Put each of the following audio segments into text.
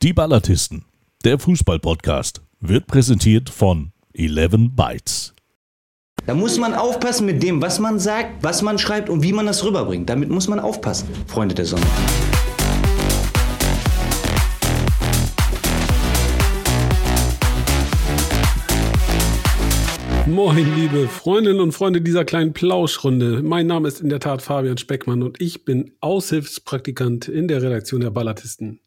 Die Ballatisten, der Fußball-Podcast, wird präsentiert von 11 Bytes. Da muss man aufpassen mit dem, was man sagt, was man schreibt und wie man das rüberbringt. Damit muss man aufpassen, Freunde der Sonne. Moin, liebe Freundinnen und Freunde dieser kleinen Plauschrunde. Mein Name ist in der Tat Fabian Speckmann und ich bin Aushilfspraktikant in der Redaktion der Ballatisten.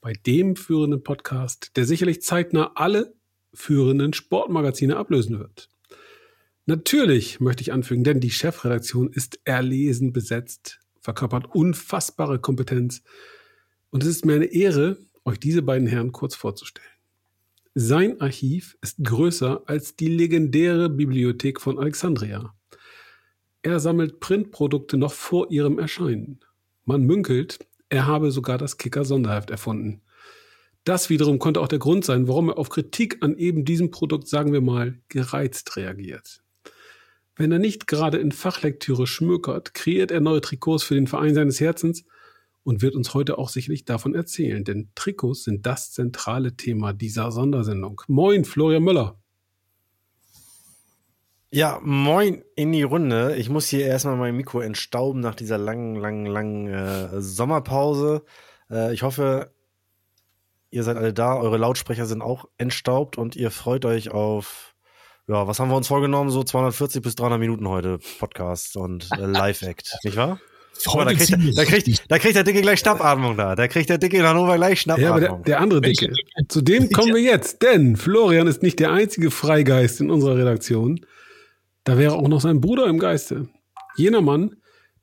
Bei dem führenden Podcast, der sicherlich zeitnah alle führenden Sportmagazine ablösen wird. Natürlich möchte ich anfügen, denn die Chefredaktion ist erlesen besetzt, verkörpert unfassbare Kompetenz und es ist mir eine Ehre, euch diese beiden Herren kurz vorzustellen. Sein Archiv ist größer als die legendäre Bibliothek von Alexandria. Er sammelt Printprodukte noch vor ihrem Erscheinen. Man münkelt, er habe sogar das Kicker-Sonderheft erfunden. Das wiederum konnte auch der Grund sein, warum er auf Kritik an eben diesem Produkt, sagen wir mal, gereizt reagiert. Wenn er nicht gerade in Fachlektüre schmökert, kreiert er neue Trikots für den Verein seines Herzens – und wird uns heute auch sicherlich davon erzählen, denn Trikots sind das zentrale Thema dieser Sondersendung. Moin, Florian Müller. Ja, moin in die Runde. Ich muss hier erstmal mein Mikro entstauben nach dieser langen, langen, langen äh, Sommerpause. Äh, ich hoffe, ihr seid alle da, eure Lautsprecher sind auch entstaubt und ihr freut euch auf, ja, was haben wir uns vorgenommen? So 240 bis 300 Minuten heute Podcast und äh, Live-Act, nicht wahr? Oh, da, kriegt, da, kriegt, da kriegt der Dicke gleich Schnappatmung da. Da kriegt der Dicke in Hannover gleich Schnappatmung. Ja, aber der, der andere Dicke. Zu dem kommen wir jetzt, denn Florian ist nicht der einzige Freigeist in unserer Redaktion. Da wäre auch noch sein Bruder im Geiste. Jener Mann,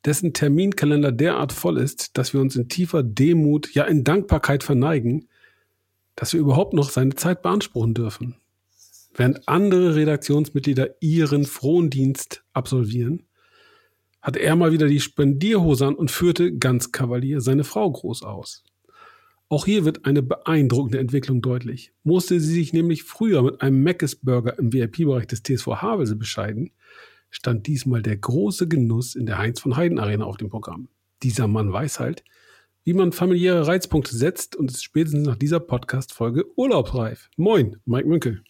dessen Terminkalender derart voll ist, dass wir uns in tiefer Demut, ja in Dankbarkeit verneigen, dass wir überhaupt noch seine Zeit beanspruchen dürfen. Während andere Redaktionsmitglieder ihren Frondienst absolvieren, hatte er mal wieder die Spendierhose an und führte ganz Kavalier seine Frau groß aus. Auch hier wird eine beeindruckende Entwicklung deutlich. Musste sie sich nämlich früher mit einem Mc's Burger im VIP-Bereich des TSV Havelse bescheiden, stand diesmal der große Genuss in der Heinz von Heiden Arena auf dem Programm. Dieser Mann weiß halt, wie man familiäre Reizpunkte setzt und ist spätestens nach dieser Podcast-Folge urlaubsreif. Moin, Mike Münkel.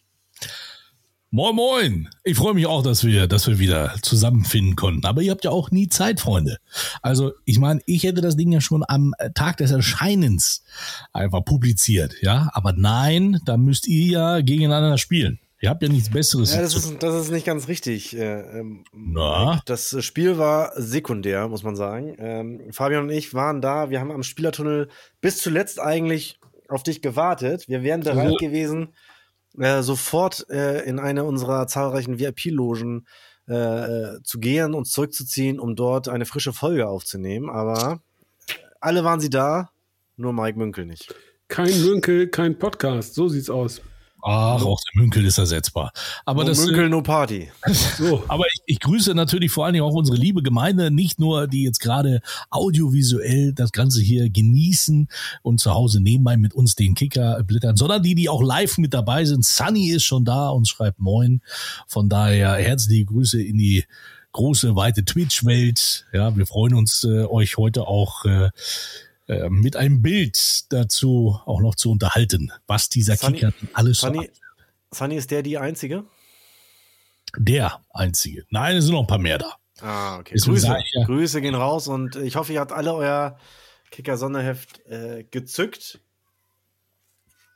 Moin, moin. Ich freue mich auch, dass wir, dass wir wieder zusammenfinden konnten. Aber ihr habt ja auch nie Zeit, Freunde. Also, ich meine, ich hätte das Ding ja schon am Tag des Erscheinens einfach publiziert, ja. Aber nein, da müsst ihr ja gegeneinander spielen. Ihr habt ja nichts Besseres. Ja, das ist, das ist nicht ganz richtig. Äh, ähm, Na? Das Spiel war sekundär, muss man sagen. Ähm, Fabian und ich waren da. Wir haben am Spielertunnel bis zuletzt eigentlich auf dich gewartet. Wir wären bereit so. gewesen, äh, sofort äh, in eine unserer zahlreichen VIP-Logen äh, äh, zu gehen und zurückzuziehen, um dort eine frische Folge aufzunehmen. Aber alle waren sie da, nur Mike Münkel nicht. Kein Münkel, kein Podcast, so sieht's aus. Ach, auch der Münkel ist ersetzbar. Aber no das, Münkel, äh, no Party. So. Aber ich, ich grüße natürlich vor allen Dingen auch unsere liebe Gemeinde, nicht nur die jetzt gerade audiovisuell das Ganze hier genießen und zu Hause nebenbei mit uns den Kicker blittern, sondern die, die auch live mit dabei sind. Sunny ist schon da und schreibt Moin. Von daher herzliche Grüße in die große, weite Twitch-Welt. Ja, wir freuen uns, äh, euch heute auch äh, äh, mit einem Bild dazu auch noch zu unterhalten, was dieser Sunny, Kicker alles Sunny, so Sunny ist der die Einzige? Der Einzige. Nein, es sind noch ein paar mehr da. Ah, okay. Grüße, ja. Grüße gehen raus und ich hoffe, ihr habt alle euer Kicker-Sonderheft äh, gezückt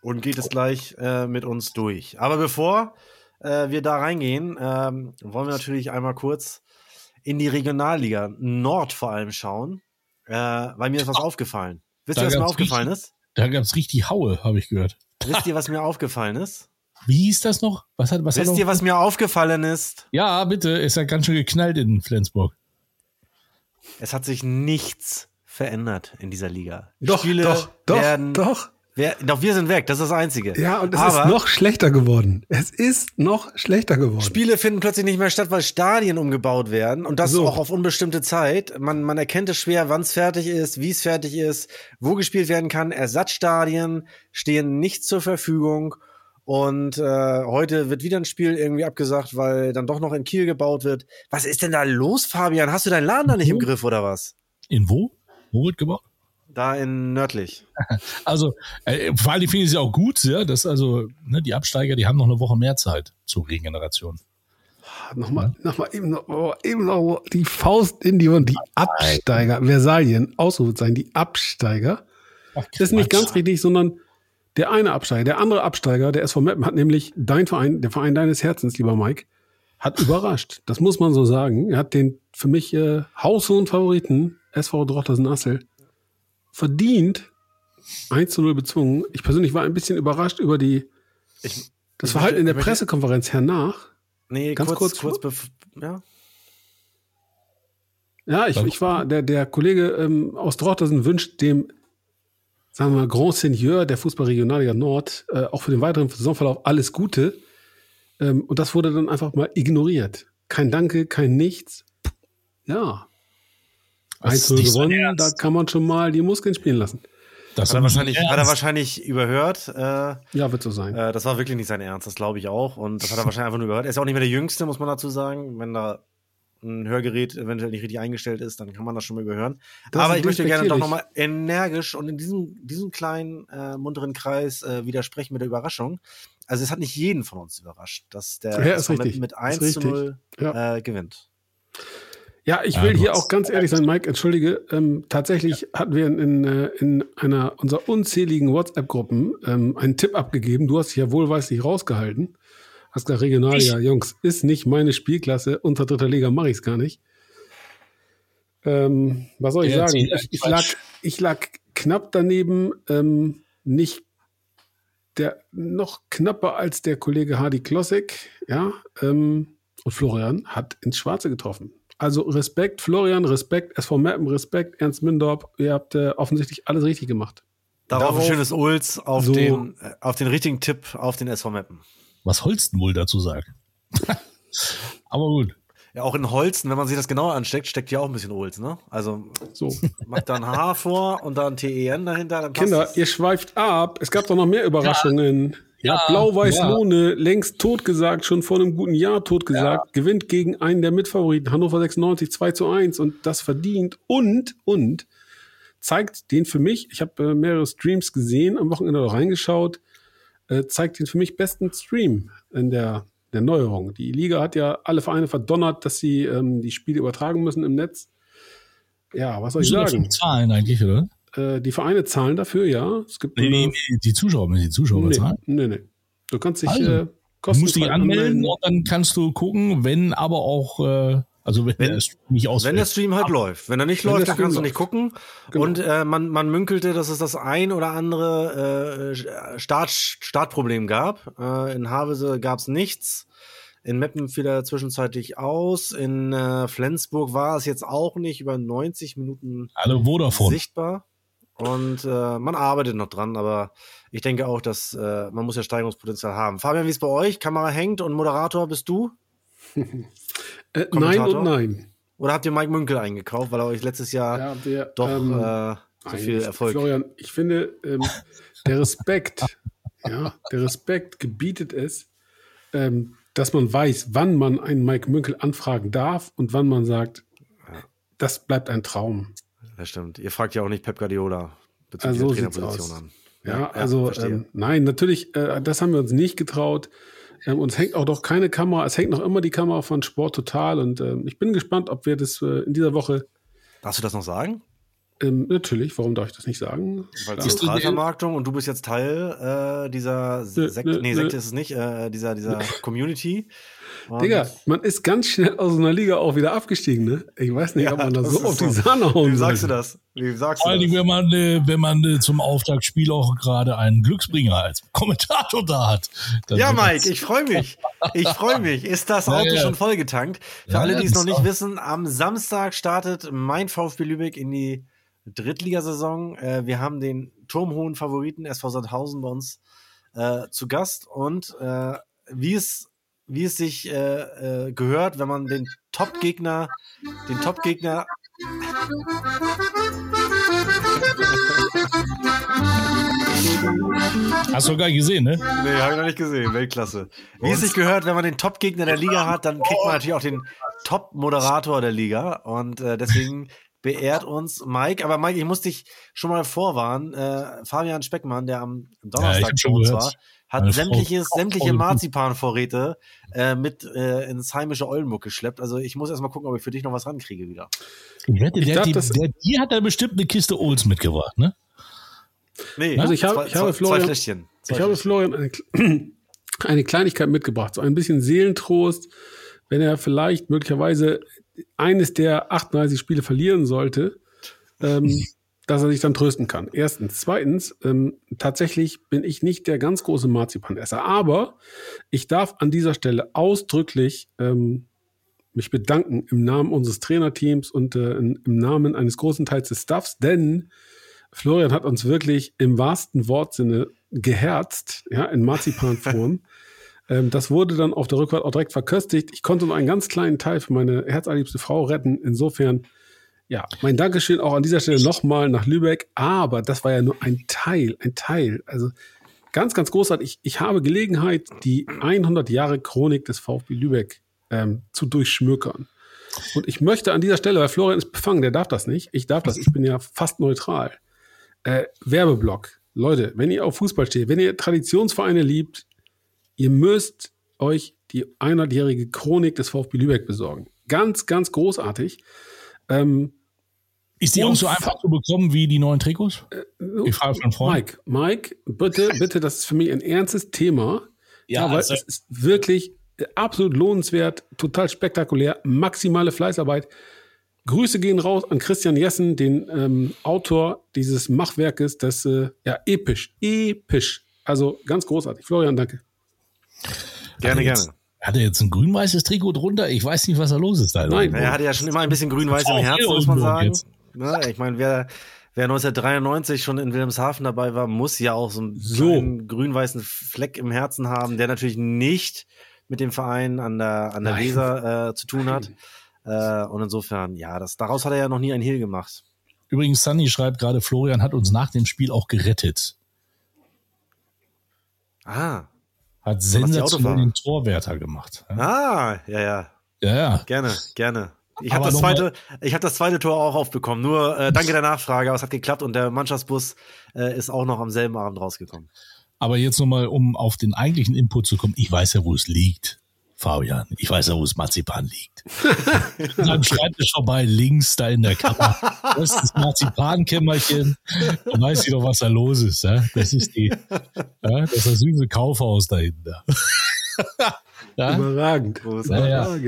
und geht es gleich äh, mit uns durch. Aber bevor äh, wir da reingehen, ähm, wollen wir natürlich einmal kurz in die Regionalliga Nord vor allem schauen. Äh, weil mir ist was aufgefallen. Wisst ihr, was mir aufgefallen richtig, ist? Da gab es richtig Haue, habe ich gehört. Wisst ihr, was mir aufgefallen ist? Wie hieß das noch? Was hat, was Wisst hat ihr, was mir aufgefallen ist? Ja, bitte. Ist ja ganz schön geknallt in Flensburg. Es hat sich nichts verändert in dieser Liga. Doch, Spiele doch, doch, werden doch. Wir, doch, wir sind weg, das ist das Einzige. Ja, und es Aber ist noch schlechter geworden. Es ist noch schlechter geworden. Spiele finden plötzlich nicht mehr statt, weil Stadien umgebaut werden und das so. auch auf unbestimmte Zeit. Man, man erkennt es schwer, wann es fertig ist, wie es fertig ist, wo gespielt werden kann. Ersatzstadien stehen nicht zur Verfügung. Und äh, heute wird wieder ein Spiel irgendwie abgesagt, weil dann doch noch in Kiel gebaut wird. Was ist denn da los, Fabian? Hast du deinen Laden da nicht im Griff oder was? In wo? Wo wird gebaut? Da in nördlich. Also, äh, vor allem finde ich es ja auch gut, ja, dass also ne, die Absteiger, die haben noch eine Woche mehr Zeit zur Regeneration. Nochmal, ja. nochmal eben noch, oh, eben noch die Faust in die und die Absteiger, Versalien, Ausrufezeichen, die Absteiger. Ach, das ist nicht ganz richtig, sondern der eine Absteiger, der andere Absteiger, der SV Meppen, hat nämlich dein Verein, der Verein deines Herzens, lieber Mike, hat überrascht. Das muss man so sagen. Er hat den für mich äh, haushohen Favoriten, SV Drochtersen-Assel, verdient 1 zu 0 bezwungen. Ich persönlich war ein bisschen überrascht über die, ich, das Verhalten in der Pressekonferenz hernach. Nee, ganz kurz, kurz, kurz ja. Ja, ich, ich war, der, der Kollege ähm, aus Drochtersen wünscht dem sagen wir mal, Grand Seigneur der Fußballregionalliga Nord, äh, auch für den weiteren Saisonverlauf alles Gute. Ähm, und das wurde dann einfach mal ignoriert. Kein Danke, kein Nichts. Ja. Eins gewonnen, da kann man schon mal die Muskeln spielen lassen. Das hat er, wahrscheinlich, hat er wahrscheinlich überhört. Äh, ja, wird so sein. Äh, das war wirklich nicht sein Ernst, das glaube ich auch. Und das hat er wahrscheinlich einfach nur überhört. Er ist auch nicht mehr der Jüngste, muss man dazu sagen. Wenn da ein Hörgerät eventuell nicht richtig eingestellt ist, dann kann man das schon mal überhören. Das Aber ich möchte gerne doch nochmal energisch und in diesem, diesem kleinen, äh, munteren Kreis äh, widersprechen mit der Überraschung. Also es hat nicht jeden von uns überrascht, dass der ja, mit, mit 1 zu 0 ja. äh, gewinnt. Ja, ich will ja, hier auch ganz ehrlich sein, Mike, entschuldige. Ähm, tatsächlich ja. hatten wir in, in, äh, in einer unserer unzähligen WhatsApp-Gruppen ähm, einen Tipp abgegeben. Du hast dich ja wohlweislich rausgehalten. Hast gesagt, Regionalliga, ich. Jungs, ist nicht meine Spielklasse. Unter dritter Liga mache ich es gar nicht. Ähm, was soll ich ja, sagen? Ich, ich, lag, ich lag knapp daneben, ähm, nicht der noch knapper als der Kollege Hardy Klossek, ja, ähm, und Florian hat ins Schwarze getroffen. Also Respekt, Florian, Respekt, SV Mappen, Respekt, Ernst Mindorp, ihr habt äh, offensichtlich alles richtig gemacht. Darauf, Darauf ein schönes Ulz auf, so den, äh, auf den richtigen Tipp auf den SV Mappen was Holsten wohl dazu sagt. Aber gut. Ja, auch in Holzen, wenn man sich das genauer ansteckt, steckt ja auch ein bisschen Holz, ne? Also so. macht da ein H vor und dann TEN dahinter. Dann Kinder, ihr schweift ab. Es gab doch noch mehr Überraschungen. Ja, ja Blau-Weiß-Lohne, ja. längst totgesagt, schon vor einem guten Jahr totgesagt, ja. gewinnt gegen einen der Mitfavoriten, Hannover 96, 2 zu 1 und das verdient und, und zeigt den für mich, ich habe äh, mehrere Streams gesehen, am Wochenende reingeschaut, äh, zeigt den für mich besten Stream in der, der Neuerung. Die Liga hat ja alle Vereine verdonnert, dass sie ähm, die Spiele übertragen müssen im Netz. Ja, was soll ich sagen? Zahlen eigentlich, oder? Äh, die Vereine zahlen dafür, ja. Es gibt nee, nee, nee, die Zuschauer müssen die Zuschauer nee, zahlen. Nee, nee. Du kannst dich also, äh, Du musst dich anmelden und dann kannst du gucken, wenn aber auch äh, also wenn, wenn der Stream nicht ausfällt. Wenn der Stream halt Ach, läuft. Wenn er nicht läuft, dann kannst läuft. du nicht gucken. Genau. Und äh, man, man münkelte, dass es das ein oder andere äh, Start, Startproblem gab. Äh, in Havese gab es nichts. In Meppen fiel er zwischenzeitlich aus. In äh, Flensburg war es jetzt auch nicht über 90 Minuten Alle Vodafone. sichtbar. Und äh, man arbeitet noch dran, aber ich denke auch, dass äh, man muss ja Steigerungspotenzial haben. Fabian, wie ist bei euch? Kamera hängt und Moderator bist du? Äh, nein und nein. Oder habt ihr Mike Münkel eingekauft, weil er euch letztes Jahr ja, der, doch ähm, äh, so viel Erfolg. Florian, ich finde, ähm, der Respekt, ja, der Respekt gebietet es, ähm, dass man weiß, wann man einen Mike Münkel anfragen darf und wann man sagt, das bleibt ein Traum. Das stimmt. Ihr fragt ja auch nicht Pep Guardiola bezüglich also, der Trainerposition an. Ja, ja also ähm, nein, natürlich, äh, das haben wir uns nicht getraut. Ähm, und es hängt auch doch keine Kamera, es hängt noch immer die Kamera von Sport Total. Und ähm, ich bin gespannt, ob wir das äh, in dieser Woche. Darfst du das noch sagen? Ähm, natürlich, warum darf ich das nicht sagen? Weil Zentralvermarktung und du bist jetzt Teil äh, dieser Sekte, ne, nee, Sekte ist es nicht, äh, dieser, dieser Community. Und Digga, man ist ganz schnell aus einer Liga auch wieder abgestiegen, ne? Ich weiß nicht, ja, ob man da so auf die Sahne hauen Wie sagst du das? Wie sagst Vor allem, wenn man, äh, wenn man äh, zum Auftaktspiel auch gerade einen Glücksbringer als Kommentator da hat. Ja, Mike, ich freue mich. Ich freue mich. Ist das Auto ja, ja. schon vollgetankt? Für alle, die es noch nicht wissen, am Samstag startet mein VfB Lübeck in die Drittligasaison. Äh, wir haben den turmhohen Favoriten SV Sandhausen bei uns äh, zu Gast und äh, wie es wie es sich äh, äh, gehört, wenn man den Top-Gegner, den Top-Gegner. Hast du gar nicht gesehen, ne? Nee, habe ich noch nicht gesehen. Weltklasse. Wie es sich gehört, wenn man den Top-Gegner der Liga hat, dann kriegt man natürlich auch den Top-Moderator der Liga. Und äh, deswegen beehrt uns Mike. Aber Mike, ich muss dich schon mal vorwarnen. Äh, Fabian Speckmann, der am Donnerstag ja, uns war, hat Meine sämtliches, sämtliche Marzipanvorräte äh, mit äh, ins heimische Oldenburg geschleppt. Also ich muss erst mal gucken, ob ich für dich noch was rankriege wieder. Ich wette, ich der, glaub, die, der, die hat da bestimmt eine Kiste Olds mitgebracht, ne? Nee, also ich, hab, ich habe Florian, zwei Fläschchen. Zwei ich habe Florian eine, eine Kleinigkeit mitgebracht, so ein bisschen Seelentrost, wenn er vielleicht möglicherweise eines der 38 Spiele verlieren sollte, ähm, dass er sich dann trösten kann. Erstens. Zweitens, ähm, tatsächlich bin ich nicht der ganz große Marzipanesser, aber ich darf an dieser Stelle ausdrücklich ähm, mich bedanken im Namen unseres Trainerteams und äh, im Namen eines großen Teils des Staffs, denn Florian hat uns wirklich im wahrsten Wortsinne geherzt, ja, in Marzipanform. ähm, das wurde dann auf der Rückfahrt auch direkt verköstigt. Ich konnte nur einen ganz kleinen Teil für meine herzallerliebste Frau retten. Insofern, ja, mein Dankeschön auch an dieser Stelle nochmal nach Lübeck. Aber das war ja nur ein Teil, ein Teil. Also ganz, ganz großartig. Ich, ich habe Gelegenheit, die 100 Jahre Chronik des VfB Lübeck ähm, zu durchschmökern. Und ich möchte an dieser Stelle, weil Florian ist befangen, der darf das nicht. Ich darf das. Ich bin ja fast neutral. Äh, Werbeblock. Leute, wenn ihr auf Fußball steht, wenn ihr Traditionsvereine liebt, ihr müsst euch die 100-jährige Chronik des VfB Lübeck besorgen. Ganz, ganz großartig. Ähm, ist die auch so einfach zu bekommen wie die neuen Trikots? Äh, ich frage von. Mike, Mike, bitte, bitte, das ist für mich ein ernstes Thema. Ja, aber also, es ist wirklich absolut lohnenswert, total spektakulär, maximale Fleißarbeit. Grüße gehen raus an Christian Jessen, den ähm, Autor dieses Machwerkes, das äh, ja episch, episch. Also ganz großartig. Florian, danke. Gerne, jetzt, gerne. Hat er jetzt ein grün-weißes Trikot drunter? Ich weiß nicht, was da los ist. Da Nein, er hatte ja schon immer ein bisschen grün-weiß im Herzen, muss man sagen. Na, ich meine, wer, wer 1993 schon in Wilhelmshaven dabei war, muss ja auch so einen so. grün-weißen Fleck im Herzen haben, der natürlich nicht mit dem Verein an der, an der Weser äh, zu tun hat. Äh, und insofern, ja, das, daraus hat er ja noch nie ein Hehl gemacht. Übrigens, Sunny schreibt gerade, Florian hat uns nach dem Spiel auch gerettet. Ah. Hat sensationell den Torwärter gemacht. Ah, ja, ja. Ja, ja. Gerne, gerne. Ich habe das zweite, ich habe das zweite Tor auch aufbekommen. Nur äh, danke der Nachfrage, aber es hat geklappt und der Mannschaftsbus äh, ist auch noch am selben Abend rausgekommen. Aber jetzt nochmal, um auf den eigentlichen Input zu kommen. Ich weiß ja, wo es liegt. Fabian, ich weiß ja, wo das Marzipan liegt. Dann Schreibtisch vorbei, links da in der Kammer. Das ist das Marzipankämmerchen. Dann weiß ich doch, was da los ist. Ja? Das ist die, ja? das ist das süße Kaufhaus da hinten. Ja? Überragend. Ja. ja,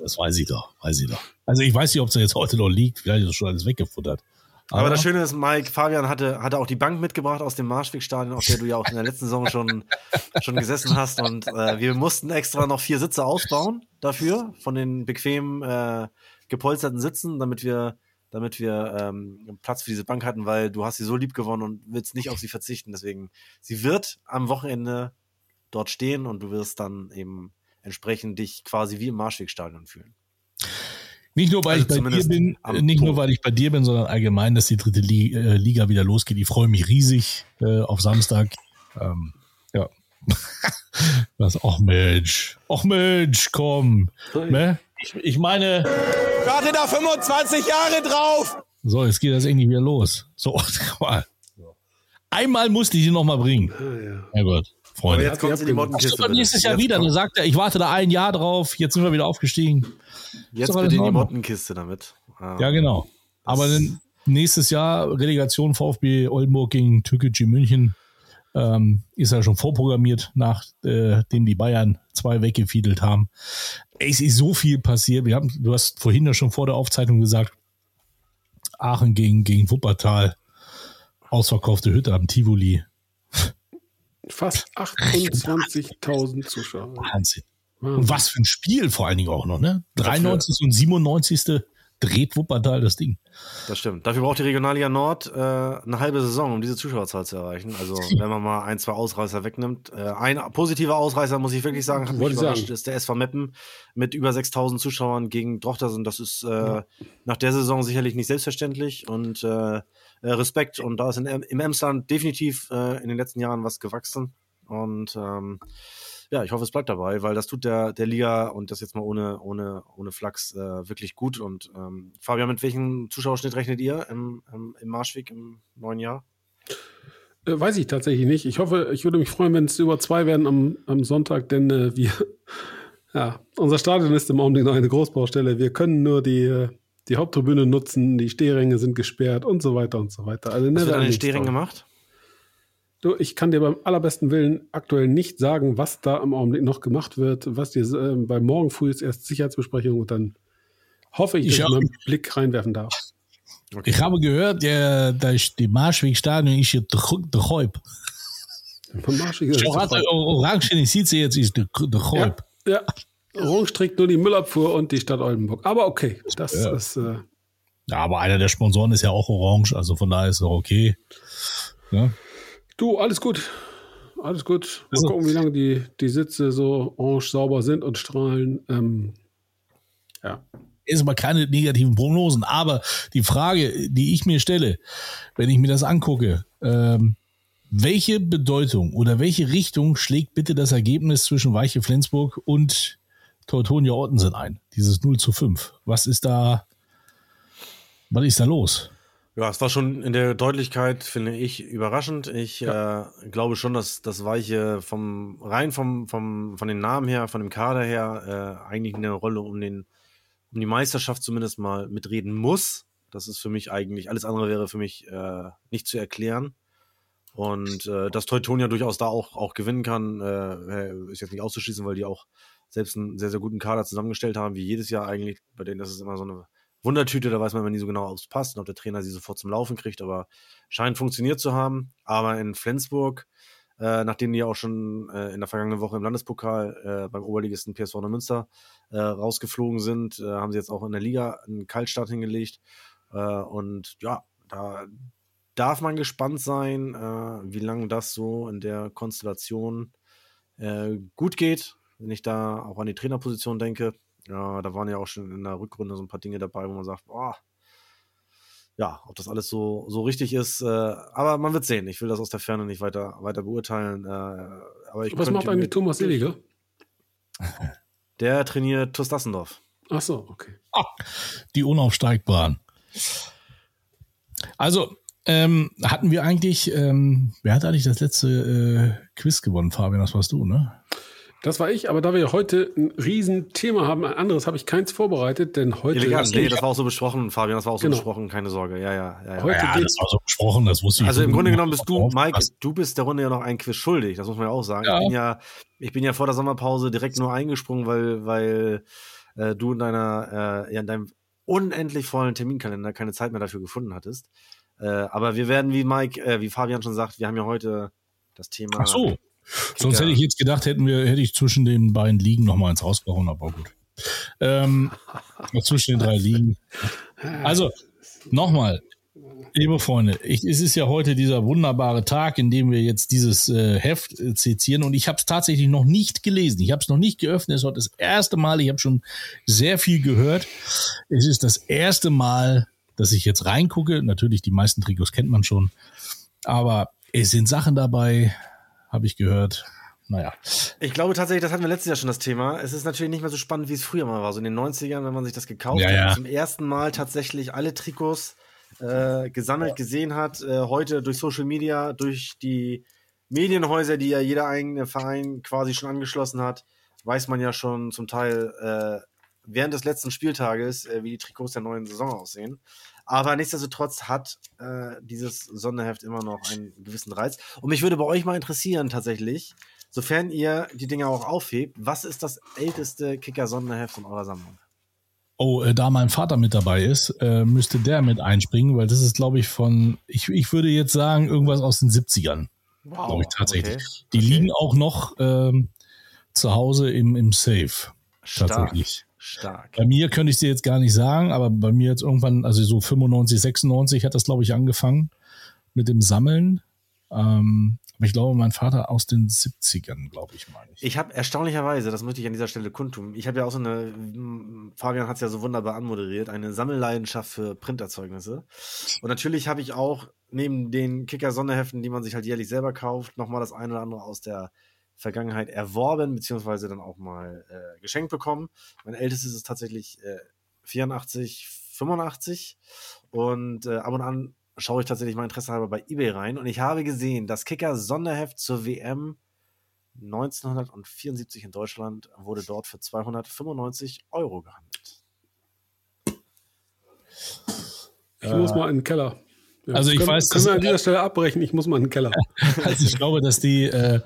das weiß ich doch, weiß ich doch. Also ich weiß nicht, ob es jetzt heute noch liegt. Vielleicht ist es schon alles weggefuttert. Aber, Aber das Schöne ist, Mike, Fabian hatte, hatte auch die Bank mitgebracht aus dem Marschwegstadion, auf der du ja auch in der letzten Saison schon, schon gesessen hast. Und äh, wir mussten extra noch vier Sitze ausbauen dafür, von den bequem äh, gepolsterten Sitzen, damit wir, damit wir ähm, Platz für diese Bank hatten, weil du hast sie so lieb gewonnen und willst nicht auf sie verzichten. Deswegen, sie wird am Wochenende dort stehen und du wirst dann eben entsprechend dich quasi wie im Marschwegstadion fühlen. Nicht nur, weil also ich bei dir bin, nicht nur, weil ich bei dir bin, sondern allgemein, dass die dritte äh, Liga wieder losgeht. Ich freue mich riesig äh, auf Samstag. Ähm, ja. Was, ach Mensch, ach Mensch, komm. Ne? Ich, ich meine. Warte da 25 Jahre drauf! So, jetzt geht das irgendwie wieder los. So, einmal musste ich ihn noch mal bringen. Ja, Gott. Freunde. Aber jetzt kommt sie die Mottenkiste. nächstes Jahr wieder. Dann sagt er, ich warte da ein Jahr drauf. Jetzt sind wir wieder aufgestiegen. Jetzt bitte in die Mottenkiste damit. Ah. Ja, genau. Aber dann nächstes Jahr Relegation VfB Oldenburg gegen Türkgücü München ähm, ist ja schon vorprogrammiert, nachdem äh, die Bayern zwei weggefiedelt haben. Es ist so viel passiert. Wir haben, du hast vorhin ja schon vor der Aufzeichnung gesagt, Aachen gegen, gegen Wuppertal, ausverkaufte Hütte am Tivoli. Fast 28.000 Zuschauer. Wahnsinn. Und was für ein Spiel vor allen Dingen auch noch, ne? 93. und 97. dreht Wuppertal das Ding. Das stimmt. Dafür braucht die Regionalliga Nord äh, eine halbe Saison, um diese Zuschauerzahl zu erreichen. Also wenn man mal ein, zwei Ausreißer wegnimmt. Äh, ein positiver Ausreißer, muss ich wirklich sagen, hat mich überrascht, sagen. ist der SV Meppen mit über 6000 Zuschauern gegen Drochtersen. Das ist äh, ja. nach der Saison sicherlich nicht selbstverständlich und äh, äh Respekt. Und da ist in, im Emsland definitiv äh, in den letzten Jahren was gewachsen. Und ähm, ja, ich hoffe, es bleibt dabei, weil das tut der, der Liga und das jetzt mal ohne, ohne, ohne Flachs äh, wirklich gut. Und ähm, Fabian, mit welchem Zuschauerschnitt rechnet ihr im, im, im Marschweg im neuen Jahr? Äh, weiß ich tatsächlich nicht. Ich hoffe, ich würde mich freuen, wenn es über zwei werden am, am Sonntag, denn äh, wir, ja, unser Stadion ist im Augenblick noch eine Großbaustelle. Wir können nur die, äh, die Haupttribüne nutzen, die Stehränge sind gesperrt und so weiter und so weiter. Also, Was wird an den Stehrängen gemacht? Du, ich kann dir beim allerbesten Willen aktuell nicht sagen, was da im Augenblick noch gemacht wird, was dir äh, bei morgen früh ist erst Sicherheitsbesprechung und dann hoffe ich, dass ich, ich meinen Blick reinwerfen darf. Okay. Ich habe gehört, der, das, die Marschwegstadion ist hier der Geub. Orange sieht sie jetzt, ist der Geub. Ja, ja. Orange trägt nur die Müllabfuhr und die Stadt Oldenburg. Aber okay, das ja. ist. Äh, ja, aber einer der Sponsoren ist ja auch Orange, also von daher ist es auch okay. Ja. Du, alles gut. Alles gut. Mal also, gucken, wie lange die, die Sitze so orange sauber sind und strahlen. Ähm, ja ist aber keine negativen Prognosen. Aber die Frage, die ich mir stelle, wenn ich mir das angucke, ähm, welche Bedeutung oder welche Richtung schlägt bitte das Ergebnis zwischen Weiche Flensburg und Teutonia Ottensen ein? Dieses 0 zu 5. Was ist da, was ist da los? Ja, es war schon in der Deutlichkeit, finde ich, überraschend. Ich ja. äh, glaube schon, dass das Weiche vom rein vom, vom, von den Namen her, von dem Kader her, äh, eigentlich eine Rolle um den um die Meisterschaft zumindest mal mitreden muss. Das ist für mich eigentlich, alles andere wäre für mich äh, nicht zu erklären. Und äh, dass Teutonia durchaus da auch, auch gewinnen kann, äh, ist jetzt nicht auszuschließen, weil die auch selbst einen sehr, sehr guten Kader zusammengestellt haben, wie jedes Jahr eigentlich. Bei denen ist es immer so eine Wundertüte, da weiß man immer nie so genau, ob es passt und ob der Trainer sie sofort zum Laufen kriegt, aber scheint funktioniert zu haben. Aber in Flensburg äh, nachdem die auch schon äh, in der vergangenen Woche im Landespokal äh, beim Oberligisten PSV Neumünster äh, rausgeflogen sind, äh, haben sie jetzt auch in der Liga einen Kaltstart hingelegt. Äh, und ja, da darf man gespannt sein, wie lange das so in der Konstellation gut geht. Wenn ich da auch an die Trainerposition denke, ja, da waren ja auch schon in der Rückrunde so ein paar Dinge dabei, wo man sagt, boah, ja, ob das alles so, so richtig ist, äh, aber man wird sehen. Ich will das aus der Ferne nicht weiter, weiter beurteilen. Äh, aber ich Was macht eigentlich Thomas Seliger? Der trainiert TuS Dassendorf. Ach so, okay. Ah, die Unaufsteigbaren. Also, ähm, hatten wir eigentlich, ähm, wer hat eigentlich das letzte äh, Quiz gewonnen, Fabian? Das warst du, ne? Das war ich, aber da wir heute ein Riesenthema haben, ein anderes habe ich keins vorbereitet, denn heute. Elegant, nee, das war auch so besprochen, Fabian, das war auch so genau. besprochen, keine Sorge. Ja, ja, ja. ja. Heute ja, das war so besprochen, das wusste ich. Also im Grunde genommen bist du, Mike, du bist der Runde ja noch ein Quiz schuldig, das muss man ja auch sagen. Ja. Ich bin ja, ich bin ja vor der Sommerpause direkt nur eingesprungen, weil, weil äh, du in deiner, äh, ja, in deinem unendlich vollen Terminkalender keine Zeit mehr dafür gefunden hattest. Äh, aber wir werden, wie Mike, äh, wie Fabian schon sagt, wir haben ja heute das Thema. Ach so. Sonst hätte ich jetzt gedacht, hätten wir, hätte ich zwischen den beiden Ligen nochmal ins Haus gehauen, aber gut. Ähm, zwischen den drei Ligen. Also, nochmal, liebe Freunde, ich, es ist ja heute dieser wunderbare Tag, in dem wir jetzt dieses äh, Heft äh, zitieren und ich habe es tatsächlich noch nicht gelesen. Ich habe es noch nicht geöffnet. Es ist heute das erste Mal. Ich habe schon sehr viel gehört. Es ist das erste Mal, dass ich jetzt reingucke. Natürlich, die meisten Trikots kennt man schon. Aber es sind Sachen dabei, habe ich gehört. Naja. Ich glaube tatsächlich, das hatten wir letztes Jahr schon das Thema. Es ist natürlich nicht mehr so spannend, wie es früher mal war. So in den 90ern, wenn man sich das gekauft ja, hat, ja. zum ersten Mal tatsächlich alle Trikots äh, gesammelt, gesehen hat. Äh, heute durch Social Media, durch die Medienhäuser, die ja jeder eigene Verein quasi schon angeschlossen hat, weiß man ja schon zum Teil äh, während des letzten Spieltages, äh, wie die Trikots der neuen Saison aussehen. Aber nichtsdestotrotz hat äh, dieses Sonderheft immer noch einen gewissen Reiz. Und mich würde bei euch mal interessieren, tatsächlich, sofern ihr die Dinge auch aufhebt, was ist das älteste Kicker-Sonderheft in eurer Sammlung? Oh, äh, da mein Vater mit dabei ist, äh, müsste der mit einspringen, weil das ist, glaube ich, von, ich, ich würde jetzt sagen, irgendwas aus den 70ern. Wow. Glaube ich tatsächlich. Okay. Die okay. liegen auch noch ähm, zu Hause im, im Safe. Stark. Tatsächlich. Stark. Bei mir könnte ich dir jetzt gar nicht sagen, aber bei mir jetzt irgendwann, also so 95, 96 hat das, glaube ich, angefangen mit dem Sammeln. Ähm, aber ich glaube, mein Vater aus den 70ern, glaube ich, meine ich. Ich habe erstaunlicherweise, das möchte ich an dieser Stelle kundtun, ich habe ja auch so eine, Fabian hat es ja so wunderbar anmoderiert, eine Sammelleidenschaft für Printerzeugnisse. Und natürlich habe ich auch neben den Kicker-Sonderheften, die man sich halt jährlich selber kauft, nochmal das eine oder andere aus der Vergangenheit erworben, beziehungsweise dann auch mal äh, geschenkt bekommen. Mein ältestes ist tatsächlich äh, 84, 85 und äh, ab und an schaue ich tatsächlich mal Interesse halber bei eBay rein und ich habe gesehen, das Kicker Sonderheft zur WM 1974 in Deutschland wurde dort für 295 Euro gehandelt. Ich muss mal in den Keller. Also ich können, weiß, können wir an dieser Stelle abbrechen. Ich muss mal in den Keller. Also ich glaube, dass die, äh,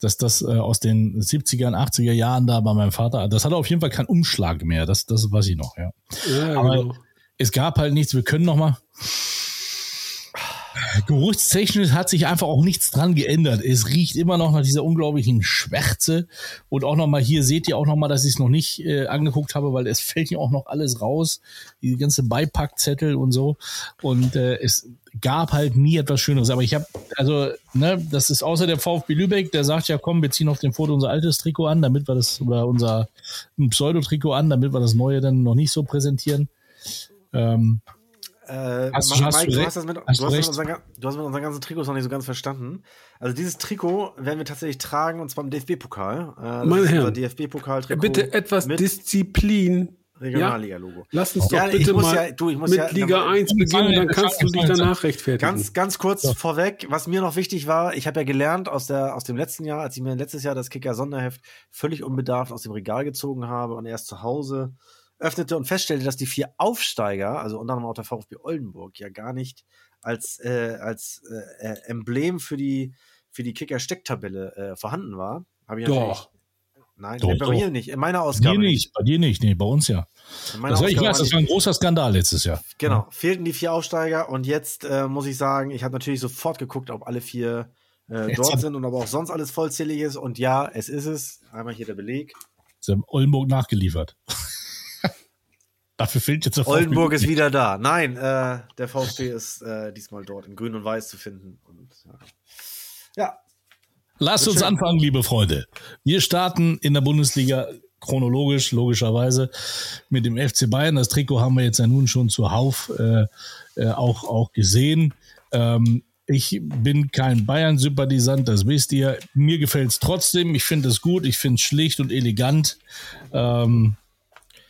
dass das äh, aus den 70er und 80er Jahren da bei meinem Vater, das hatte auf jeden Fall keinen Umschlag mehr. Das, das weiß ich noch, ja. ja Aber genau. es gab halt nichts. Wir können noch mal. Geruchstechnisch hat sich einfach auch nichts dran geändert. Es riecht immer noch nach dieser unglaublichen Schwärze. Und auch nochmal hier seht ihr auch nochmal, dass ich es noch nicht äh, angeguckt habe, weil es fällt ja auch noch alles raus. Die ganze Beipackzettel und so. Und äh, es gab halt nie etwas Schöneres. Aber ich habe, also, ne, das ist außer der VfB Lübeck, der sagt ja, komm, wir ziehen auf dem Foto unser altes Trikot an, damit wir das, oder unser Pseudo-Trikot an, damit wir das neue dann noch nicht so präsentieren. Ähm, äh, hast, Mike, hast du, du, hast das mit, du, hast mit unseren, du hast mit unseren ganzen Trikots noch nicht so ganz verstanden. Also dieses Trikot werden wir tatsächlich tragen und zwar im DFB-Pokal. Äh, Meine Herren, DFB-Pokal-Trikot. Bitte etwas Disziplin. Regionalliga-Logo. Ja, lass uns doch ja, bitte mal ja, du, mit ja, Liga 1 beginnen, dann kannst du dich danach rechtfertigen. Ganz, ganz kurz ja. vorweg, was mir noch wichtig war, ich habe ja gelernt aus, der, aus dem letzten Jahr, als ich mir letztes Jahr das Kicker-Sonderheft völlig unbedarft aus dem Regal gezogen habe und erst zu Hause öffnete und feststellte, dass die vier Aufsteiger, also unter anderem auch der VfB Oldenburg, ja gar nicht als, äh, als äh, äh Emblem für die, für die Kicker-Stecktabelle äh, vorhanden war. Ich Doch. Nein, doch, bei doch. mir nicht. In meiner Ausgabe. Bei dir nicht, bei dir nicht, nee, bei uns ja. Das war, ich weiß, das war ein großer Skandal letztes Jahr. Genau, fehlten die vier Aufsteiger und jetzt äh, muss ich sagen, ich habe natürlich sofort geguckt, ob alle vier äh, dort sind und ob auch sonst alles vollzählig ist. Und ja, es ist es. Einmal hier der Beleg. Sie haben Oldenburg nachgeliefert. Dafür fehlt jetzt der Oldenburg ist wieder da. Nein, äh, der VfB ist äh, diesmal dort in Grün und Weiß zu finden. Und, ja. Lasst uns schön. anfangen, liebe Freunde. Wir starten in der Bundesliga chronologisch, logischerweise, mit dem FC Bayern. Das Trikot haben wir jetzt ja nun schon zuhauf äh, äh, auch, auch gesehen. Ähm, ich bin kein Bayern-Sympathisant, das wisst ihr. Mir gefällt es trotzdem. Ich finde es gut. Ich finde es schlicht und elegant. Ähm,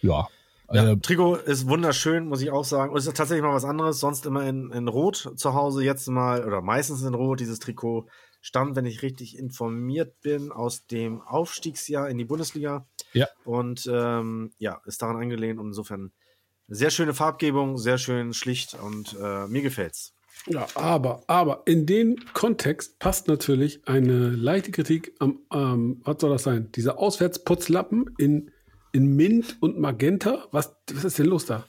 ja, ja, äh, Trikot ist wunderschön, muss ich auch sagen. Und es ist tatsächlich mal was anderes. Sonst immer in, in Rot zu Hause, jetzt mal, oder meistens in Rot. Dieses Trikot stammt, wenn ich richtig informiert bin, aus dem Aufstiegsjahr in die Bundesliga. Ja. Und ähm, ja, ist daran angelehnt und insofern sehr schöne Farbgebung, sehr schön schlicht und äh, mir gefällt's. Ja, aber, aber in den Kontext passt natürlich eine leichte Kritik am, ähm, was soll das sein? Dieser Auswärtsputzlappen in in Mint und Magenta. Was, was ist denn los da?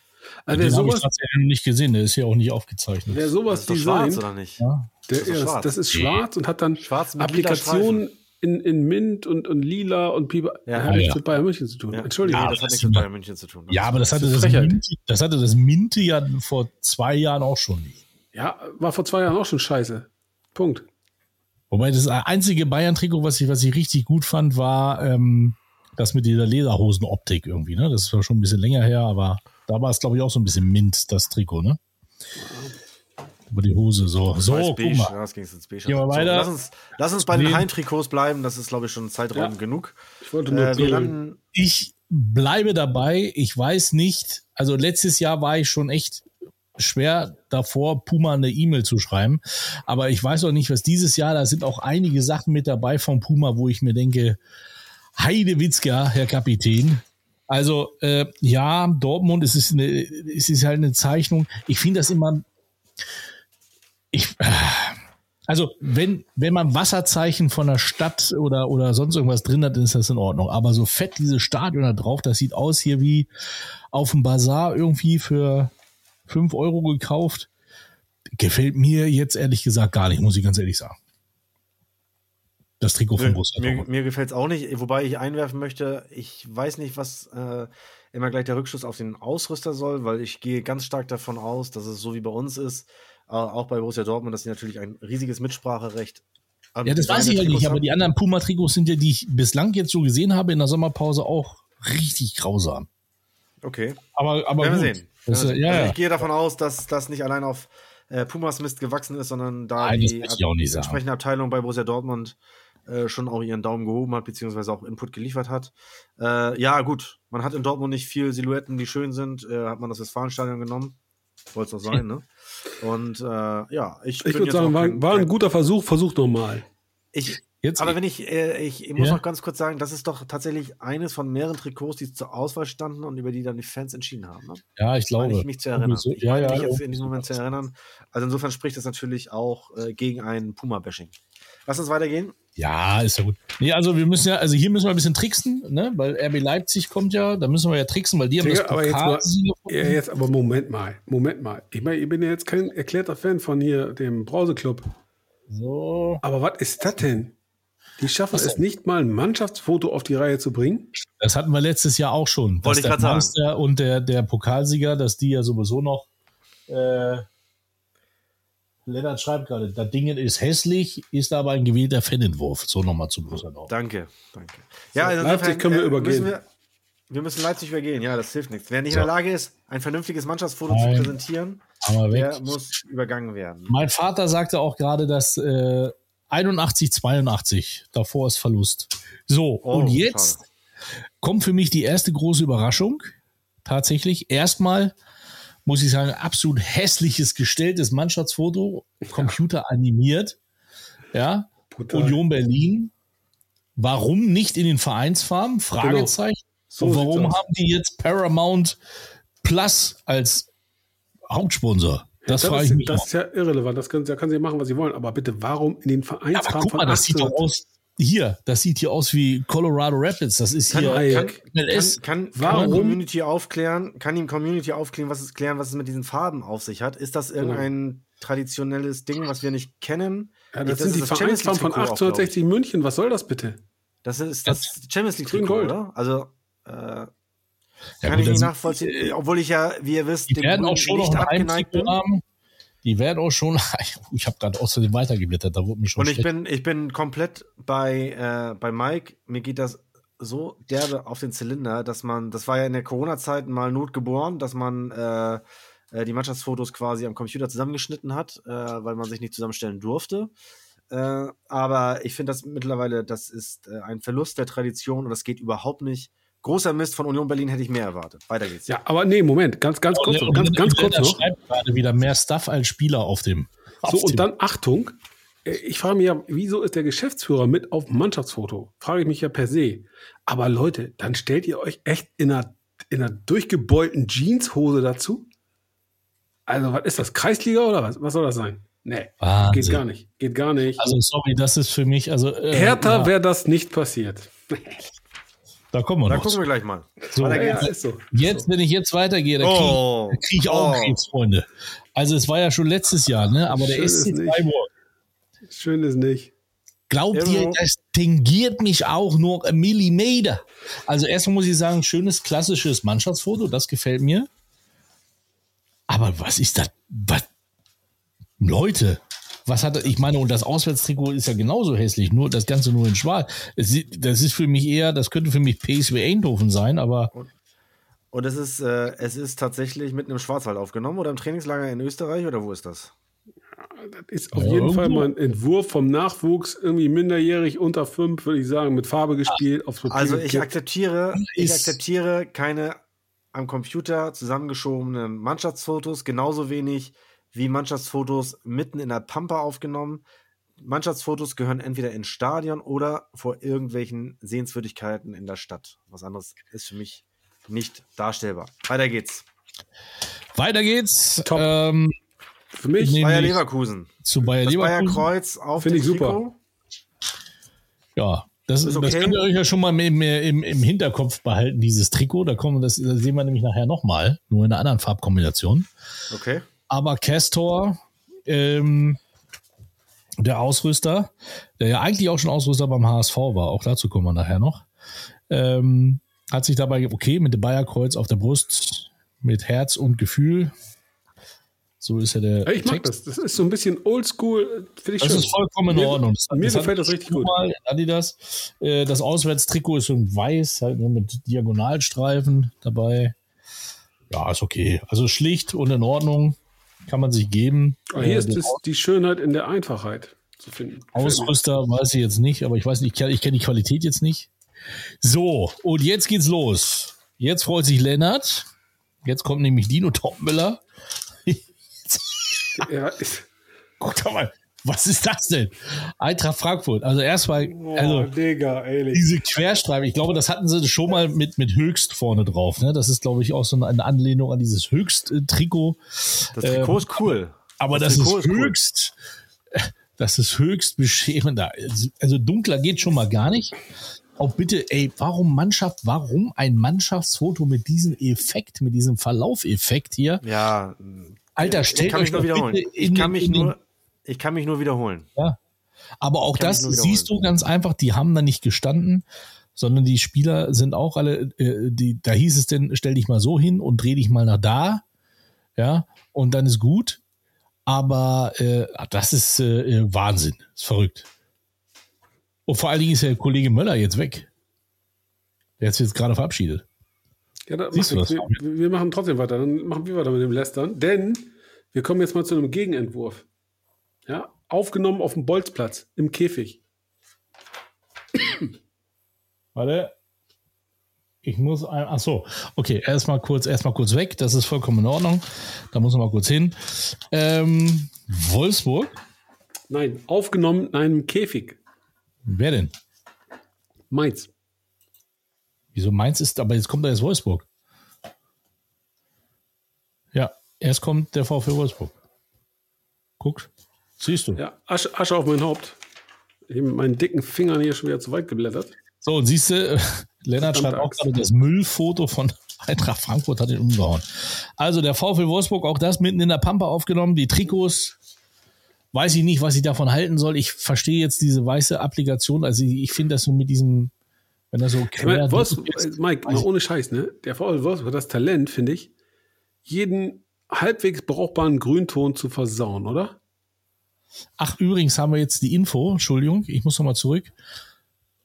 Also den habe ich tatsächlich nicht gesehen, der ist ja auch nicht aufgezeichnet. Wer sowas das ist schwarz oder nicht? Ja. Der, das, ist schwarz. das ist schwarz und hat dann Applikationen in, in Mint und, und lila und Pieper. Ja, hat nichts ja. mit Bayern München zu tun. Ja. Entschuldigung. Nee, das hat nichts mit Bayern München zu tun. ja, aber das, hatte das, Minte, das hatte das Minte ja vor zwei Jahren auch schon nicht. Ja, war vor zwei Jahren auch schon scheiße. Punkt. Wobei das einzige Bayern-Trikot, was ich, was ich richtig gut fand, war ähm, das mit dieser Lederhosenoptik irgendwie, ne? Das war schon ein bisschen länger her, aber da war es, glaube ich, auch so ein bisschen mint, das Trikot, ne? Über die Hose, so. So, guck mal. Ja, das ging ins Beige. Gehen wir weiter. So, lass, uns, lass uns bei den Heimtrikots bleiben, das ist, glaube ich, schon Zeitraum ja. genug. Ich wollte nur äh, Ich bleibe dabei, ich weiß nicht, also letztes Jahr war ich schon echt schwer davor, Puma eine E-Mail zu schreiben. Aber ich weiß auch nicht, was dieses Jahr, da sind auch einige Sachen mit dabei von Puma, wo ich mir denke, Heidewitzka, Herr Kapitän. Also äh, ja, Dortmund, es ist, eine, es ist halt eine Zeichnung. Ich finde das immer. Ich, äh, also wenn, wenn man Wasserzeichen von der Stadt oder, oder sonst irgendwas drin hat, dann ist das in Ordnung. Aber so fett diese Stadion da drauf, das sieht aus hier wie auf dem Bazar irgendwie für fünf Euro gekauft. Gefällt mir jetzt ehrlich gesagt gar nicht, muss ich ganz ehrlich sagen das Trikot von Borussia Mir, mir gefällt es auch nicht, wobei ich einwerfen möchte, ich weiß nicht, was äh, immer gleich der Rückschluss auf den Ausrüster soll, weil ich gehe ganz stark davon aus, dass es so wie bei uns ist, äh, auch bei Borussia Dortmund, dass sie natürlich ein riesiges Mitspracherecht haben. Ja, das weiß ich ja nicht, aber die anderen Puma-Trikots sind ja, die ich bislang jetzt so gesehen habe in der Sommerpause, auch richtig grausam. Okay. Aber, aber Werden wir sehen. Das, ja, also ich gehe davon aus, dass das nicht allein auf äh, Pumas Mist gewachsen ist, sondern da Nein, die entsprechende Abteilung bei Borussia Dortmund äh, schon auch ihren Daumen gehoben hat, beziehungsweise auch Input geliefert hat. Äh, ja, gut, man hat in Dortmund nicht viel Silhouetten, die schön sind. Äh, hat man das Westfalenstadion genommen. Wollte es auch sein, ne? Und äh, ja, ich, ich würde sagen, war, war, ein guter Versuch, versuch nochmal. Ich, Jetzt aber wenn ich, äh, ich, ich, muss ja. noch ganz kurz sagen, das ist doch tatsächlich eines von mehreren Trikots, die zur Auswahl standen und über die dann die Fans entschieden haben. Ne? Ja, ich glaube. Ich mich zu erinnern. So, ja, ja, mich jetzt in diesem Moment zu erinnern. Also insofern spricht das natürlich auch äh, gegen ein Puma-Bashing. Lass uns weitergehen. Ja, ist ja gut. Nee, also wir müssen ja, also hier müssen wir ein bisschen tricksen, ne? Weil RB Leipzig kommt ja, da müssen wir ja tricksen, weil die haben Digga, das aber jetzt, mal, ja, jetzt aber Moment mal, Moment mal. Ich meine, ich bin ja jetzt kein erklärter Fan von hier dem Brauseclub. So. Aber was ist das denn? Die schaffen es nicht mal ein Mannschaftsfoto auf die Reihe zu bringen. Das hatten wir letztes Jahr auch schon. Wollte ich gerade sagen. Und der, der Pokalsieger, dass die ja sowieso noch. Äh, Lennart schreibt gerade, das Ding ist hässlich, ist aber ein gewählter Fanentwurf. So nochmal zu Brüssel. Danke, danke. Ja, also Leipzig können wir äh, übergehen. Wir, wir, müssen Leipzig übergehen, ja, das hilft nichts. Wer nicht so. in der Lage ist, ein vernünftiges Mannschaftsfoto Nein. zu präsentieren, der muss übergangen werden. Mein Vater sagte auch gerade, dass äh, 81, 82. Davor ist Verlust. So, oh, und jetzt schade. kommt für mich die erste große Überraschung. Tatsächlich. Erstmal muss ich sagen, absolut hässliches gestelltes Mannschaftsfoto, Computer animiert. Ja. Brutal. Union Berlin. Warum nicht in den Vereinsfarben? Genau. Fragezeichen. Genau. So und warum haben die jetzt Paramount Plus als Hauptsponsor? Das, das, ist, das ist, ja irrelevant. Das können, da können sie machen, was sie wollen. Aber bitte, warum in den Vereinsfarben ja, guck mal, das sieht doch aus. Hier, das sieht hier aus wie Colorado Rapids. Das ist kann, hier kann, MLS. Kann, kann, warum? Community aufklären? Kann ihm Community aufklären, was es klären, was es mit diesen Farben auf sich hat? Ist das irgendein ja. traditionelles Ding, was wir nicht kennen? Ja, das, das sind die Vereinsfarben von 1860 München. Was soll das bitte? Das ist das, das Champions League Trikot, oder? Also äh, ja, kann gut, ich nicht nachvollziehen, äh, obwohl ich ja, wie ihr wisst, die werden auch schon nicht abgeneigt bin. Haben. Die werden auch schon, ich habe gerade außerdem weitergeblättert, da wurde mir schon Und ich bin, ich bin komplett bei, äh, bei Mike, mir geht das so derbe auf den Zylinder, dass man, das war ja in der Corona-Zeit mal notgeboren, dass man äh, äh, die Mannschaftsfotos quasi am Computer zusammengeschnitten hat, äh, weil man sich nicht zusammenstellen durfte. Äh, aber ich finde das mittlerweile, das ist äh, ein Verlust der Tradition und das geht überhaupt nicht Großer Mist von Union Berlin hätte ich mehr erwartet. Weiter geht's. Ja, aber nee, Moment, ganz, ganz kurz, und, ganz, ganz kurz noch. schreibt gerade wieder mehr Stuff als Spieler auf dem. Auf so, und dann Achtung. Äh, ich frage mich ja, wieso ist der Geschäftsführer mit auf dem Mannschaftsfoto? Frage ich mich ja per se. Aber Leute, dann stellt ihr euch echt in einer, in einer durchgebeulten Jeanshose dazu? Also, was ist das? Kreisliga oder was? Was soll das sein? Nee, Wahnsinn. geht gar nicht. Geht gar nicht. Also, sorry, das ist für mich, also. Äh, Härter ja. wäre das nicht passiert. Da kommen wir da noch. gucken wir gleich mal. So, ja, so. Jetzt, wenn ich jetzt weitergehe, da kriege oh. krieg ich auch oh. Krebs, Freunde. Also es war ja schon letztes Jahr, ne? Aber der SC Freiburg. Schön ist nicht. Glaubt ihr, das tingiert mich auch nur ein Millimeter? Also erstmal muss ich sagen, schönes klassisches Mannschaftsfoto, das gefällt mir. Aber was ist das? Was? Leute, was hat ich meine, und das Auswärtstrikot ist ja genauso hässlich, nur das Ganze nur in schwarz. Es, das ist für mich eher, das könnte für mich PSW Eindhoven sein, aber. Und, und es ist, äh, es ist tatsächlich mitten im Schwarzwald aufgenommen oder im Trainingslager in Österreich oder wo ist das? das ist auf ja, jeden irgendwo. Fall mal ein Entwurf vom Nachwuchs, irgendwie minderjährig unter fünf, würde ich sagen, mit Farbe gespielt. Aufs also ich akzeptiere, ich akzeptiere keine am Computer zusammengeschobenen Mannschaftsfotos, genauso wenig wie Mannschaftsfotos mitten in der Pampa aufgenommen. Mannschaftsfotos gehören entweder ins Stadion oder vor irgendwelchen Sehenswürdigkeiten in der Stadt. Was anderes ist für mich nicht darstellbar. Weiter geht's. Weiter geht's. Top. Ähm, für mich Bayer Leverkusen. Zu Bayer das Leverkusen. Bayer Kreuz auf Finde ich super. Ja, das, okay. das könnt ihr euch ja schon mal im, im, im Hinterkopf behalten, dieses Trikot. Da kommen, das, das sehen wir nämlich nachher nochmal, nur in einer anderen Farbkombination. Okay. Aber Castor, ähm, der Ausrüster, der ja eigentlich auch schon Ausrüster beim HSV war, auch dazu kommen wir nachher noch, ähm, hat sich dabei, okay, mit dem Bayerkreuz auf der Brust, mit Herz und Gefühl. So ist ja der. Ich mag Text. das. Das ist so ein bisschen oldschool. Das schön. ist vollkommen in Ordnung. Das, mir das gefällt das richtig gut. Mal, Adidas. Äh, das Auswärtstrikot ist so ein weiß, halt nur mit Diagonalstreifen dabei. Ja, ist okay. Also schlicht und in Ordnung kann man sich geben. Aber hier äh, ist das, die Schönheit in der Einfachheit. zu finden. Ausrüster weiß ich jetzt nicht, aber ich weiß nicht, ich, ich kenne die Qualität jetzt nicht. So, und jetzt geht's los. Jetzt freut sich Lennart. Jetzt kommt nämlich Dino Topmüller. ja, ist Guck doch mal, was ist das denn? Eintracht Frankfurt. Also erstmal, oh, also Digga, diese Querstreifen. Ich glaube, das hatten sie schon mal mit, mit Höchst vorne drauf. Ne? Das ist, glaube ich, auch so eine Anlehnung an dieses Höchst-Trikot. Das Trikot ähm, ist cool. Aber das, das ist, ist höchst, cool. das ist höchst beschämend. Also dunkler geht schon mal gar nicht. Auch bitte, ey, warum Mannschaft, warum ein Mannschaftsfoto mit diesem Effekt, mit diesem Verlaufeffekt hier? Ja. Alter, stellt euch doch bitte in, ich kann mich in nur ich kann mich nur wiederholen. Ja. Aber auch das siehst du ganz einfach, die haben da nicht gestanden, sondern die Spieler sind auch alle, äh, die, da hieß es denn, stell dich mal so hin und dreh dich mal nach da. Ja, und dann ist gut. Aber äh, das ist äh, Wahnsinn. Ist verrückt. Und vor allen Dingen ist der Kollege Möller jetzt weg. Der ist jetzt gerade verabschiedet. Ja, da Siehst du das? Wir, wir, machen trotzdem weiter. Dann machen wir weiter mit dem Lästern. Denn wir kommen jetzt mal zu einem Gegenentwurf. Ja, aufgenommen auf dem Bolzplatz im Käfig. Warte. Ich muss ein, ach so, okay, erstmal kurz, erstmal kurz weg, das ist vollkommen in Ordnung. Da muss man mal kurz hin. Ähm, Wolfsburg? Nein, aufgenommen in einem Käfig. Wer denn? Mainz. Wieso Mainz ist, aber jetzt kommt da jetzt Wolfsburg. Ja, erst kommt der VfL Wolfsburg. Guckt. Siehst du? Ja, Asche, Asche auf mein Haupt. Ich habe mit meinen dicken Fingern hier schon wieder zu weit geblättert. So, und siehst du, äh, Lennart schreibt auch gerade, das Müllfoto von Eintracht Frankfurt hat ihn umgehauen. Also der VfL Wolfsburg, auch das mitten in der Pampa aufgenommen. Die Trikots, weiß ich nicht, was ich davon halten soll. Ich verstehe jetzt diese weiße Applikation. Also ich, ich finde das so mit diesem, wenn er so quer... Ich mein, Wolfs Mike, mal ohne Scheiß, ne? Der VfL Wolfsburg hat das Talent, finde ich, jeden halbwegs brauchbaren Grünton zu versauen, oder? Ach, übrigens haben wir jetzt die Info, Entschuldigung, ich muss nochmal zurück.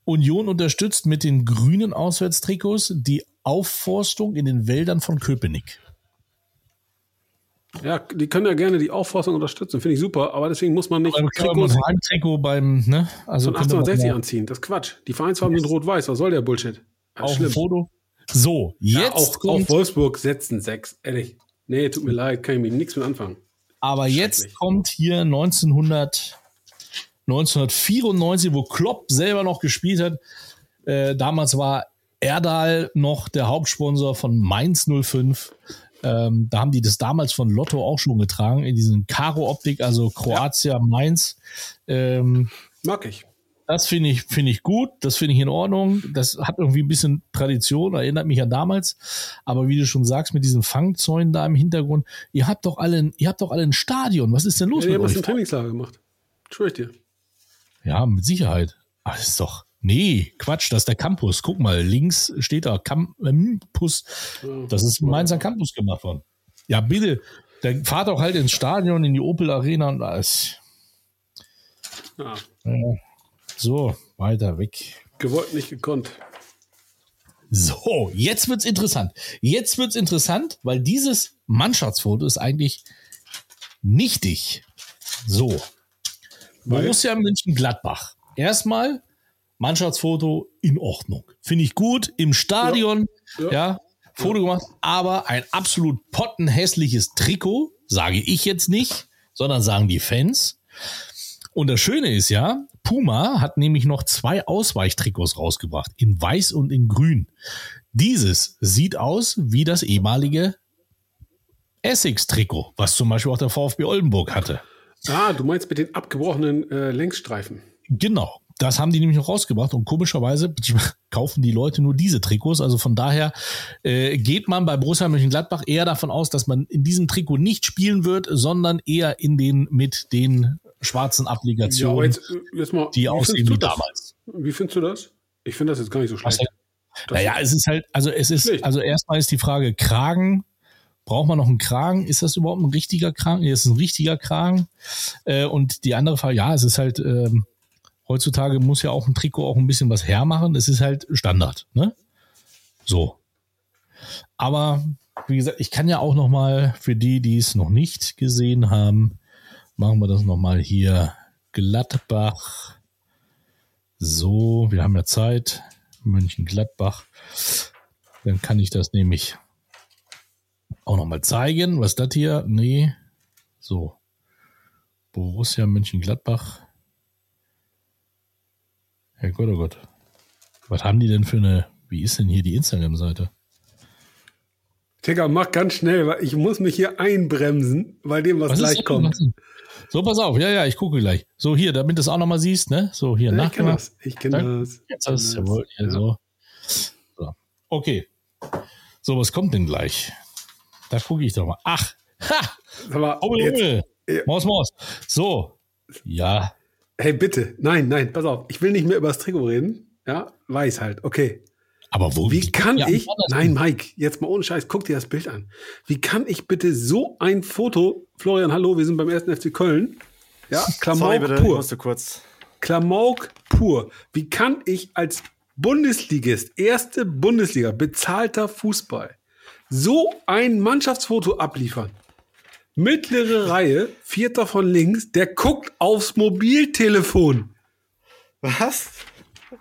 Union unterstützt mit den grünen Auswärtstrikots die Aufforstung in den Wäldern von Köpenick. Ja, die können ja gerne die Aufforstung unterstützen, finde ich super, aber deswegen muss man nicht beim Trikots Trikot beim, ne? Also von 1860 anziehen. Das ist Quatsch. Die Vereinsfarben sind rot-weiß. Was soll der Bullshit? Das Auf dem Foto. So, jetzt ja, auch, auch Wolfsburg setzen sechs, ehrlich. Nee, tut mir leid, kann ich mit nichts mit anfangen. Aber jetzt kommt hier 1900, 1994, wo Klopp selber noch gespielt hat. Äh, damals war Erdal noch der Hauptsponsor von Mainz 05. Ähm, da haben die das damals von Lotto auch schon getragen, in diesen Karo-Optik, also Kroatia, ja. Mainz. Ähm, Mag ich. Das finde ich, finde ich gut, das finde ich in Ordnung. Das hat irgendwie ein bisschen Tradition, erinnert mich an damals. Aber wie du schon sagst, mit diesen Fangzäunen da im Hintergrund, ihr habt doch alle, ihr habt doch alle ein Stadion. Was ist denn los ja, mit euch? Wir haben ein Trainingslager gemacht. Schwör ich dir. Ja, mit Sicherheit. Aber das ist doch, nee, Quatsch, das ist der Campus. Guck mal, links steht da Campus. Das ist im Mainzer Campus gemacht worden. Ja, bitte, dann fahrt doch halt ins Stadion, in die Opel Arena und alles. Ja. ja. So, weiter weg. Gewollt, nicht gekonnt. So, jetzt wird's interessant. Jetzt wird's interessant, weil dieses Mannschaftsfoto ist eigentlich nichtig. So. Borussia München-Gladbach. Erstmal Mannschaftsfoto in Ordnung. Finde ich gut. Im Stadion, ja, ja, ja Foto ja. gemacht, aber ein absolut pottenhässliches Trikot, sage ich jetzt nicht, sondern sagen die Fans. Und das Schöne ist ja, Puma hat nämlich noch zwei Ausweichtrikots rausgebracht, in weiß und in grün. Dieses sieht aus wie das ehemalige Essex-Trikot, was zum Beispiel auch der VfB Oldenburg hatte. Ah, du meinst mit den abgebrochenen äh, Längsstreifen. Genau. Das haben die nämlich noch rausgebracht und komischerweise kaufen die Leute nur diese Trikots. Also von daher äh, geht man bei Borussia Mönchengladbach eher davon aus, dass man in diesem Trikot nicht spielen wird, sondern eher in den mit den schwarzen Applikationen, ja, jetzt, äh, jetzt mal, die aussehen wie damals. Wie findest du das? Ich finde das jetzt gar nicht so schlecht. naja, es ist halt, also es ist, schlecht. also erstmal ist die Frage Kragen. Braucht man noch einen Kragen? Ist das überhaupt ein richtiger Kragen? Nee, ist ein richtiger Kragen. Äh, und die andere Frage, ja, es ist halt, ähm, heutzutage muss ja auch ein Trikot auch ein bisschen was hermachen. Es ist halt Standard, ne? So. Aber wie gesagt, ich kann ja auch noch mal für die, die es noch nicht gesehen haben, machen wir das nochmal hier Mönchengladbach. So, wir haben ja Zeit. Mönchengladbach. Dann kann ich das nämlich auch nochmal zeigen. Was ist das hier? Nee. So. Borussia Mönchengladbach. Herr Gott, oh Gott. Was haben die denn für eine, wie ist denn hier die Instagram-Seite? Digga, mach ganz schnell, weil ich muss mich hier einbremsen, weil dem was, was gleich kommt. So, pass auf, ja, ja, ich gucke gleich. So, hier, damit du es auch nochmal siehst, ne? So, hier, ja, Ich kenne das, ich kenne das. Jetzt jawohl, ja. so. so. Okay. So, was kommt denn gleich? Da gucke ich doch mal. Ach, ha! Aber oh, jetzt, Maus, Maus. So, ja. Hey, bitte, nein, nein, pass auf. Ich will nicht mehr über das Trikot reden. Ja, weiß halt, okay. Aber wo? Wie kann ja, ich, nein, Mike, jetzt mal ohne Scheiß, guck dir das Bild an. Wie kann ich bitte so ein Foto, Florian, hallo, wir sind beim ersten FC Köln. Ja, Klamauk Sorry, bitte, pur. musste kurz. Klamauk pur. Wie kann ich als Bundesligist, erste Bundesliga, bezahlter Fußball, so ein Mannschaftsfoto abliefern? Mittlere Reihe, vierter von links, der guckt aufs Mobiltelefon. Was?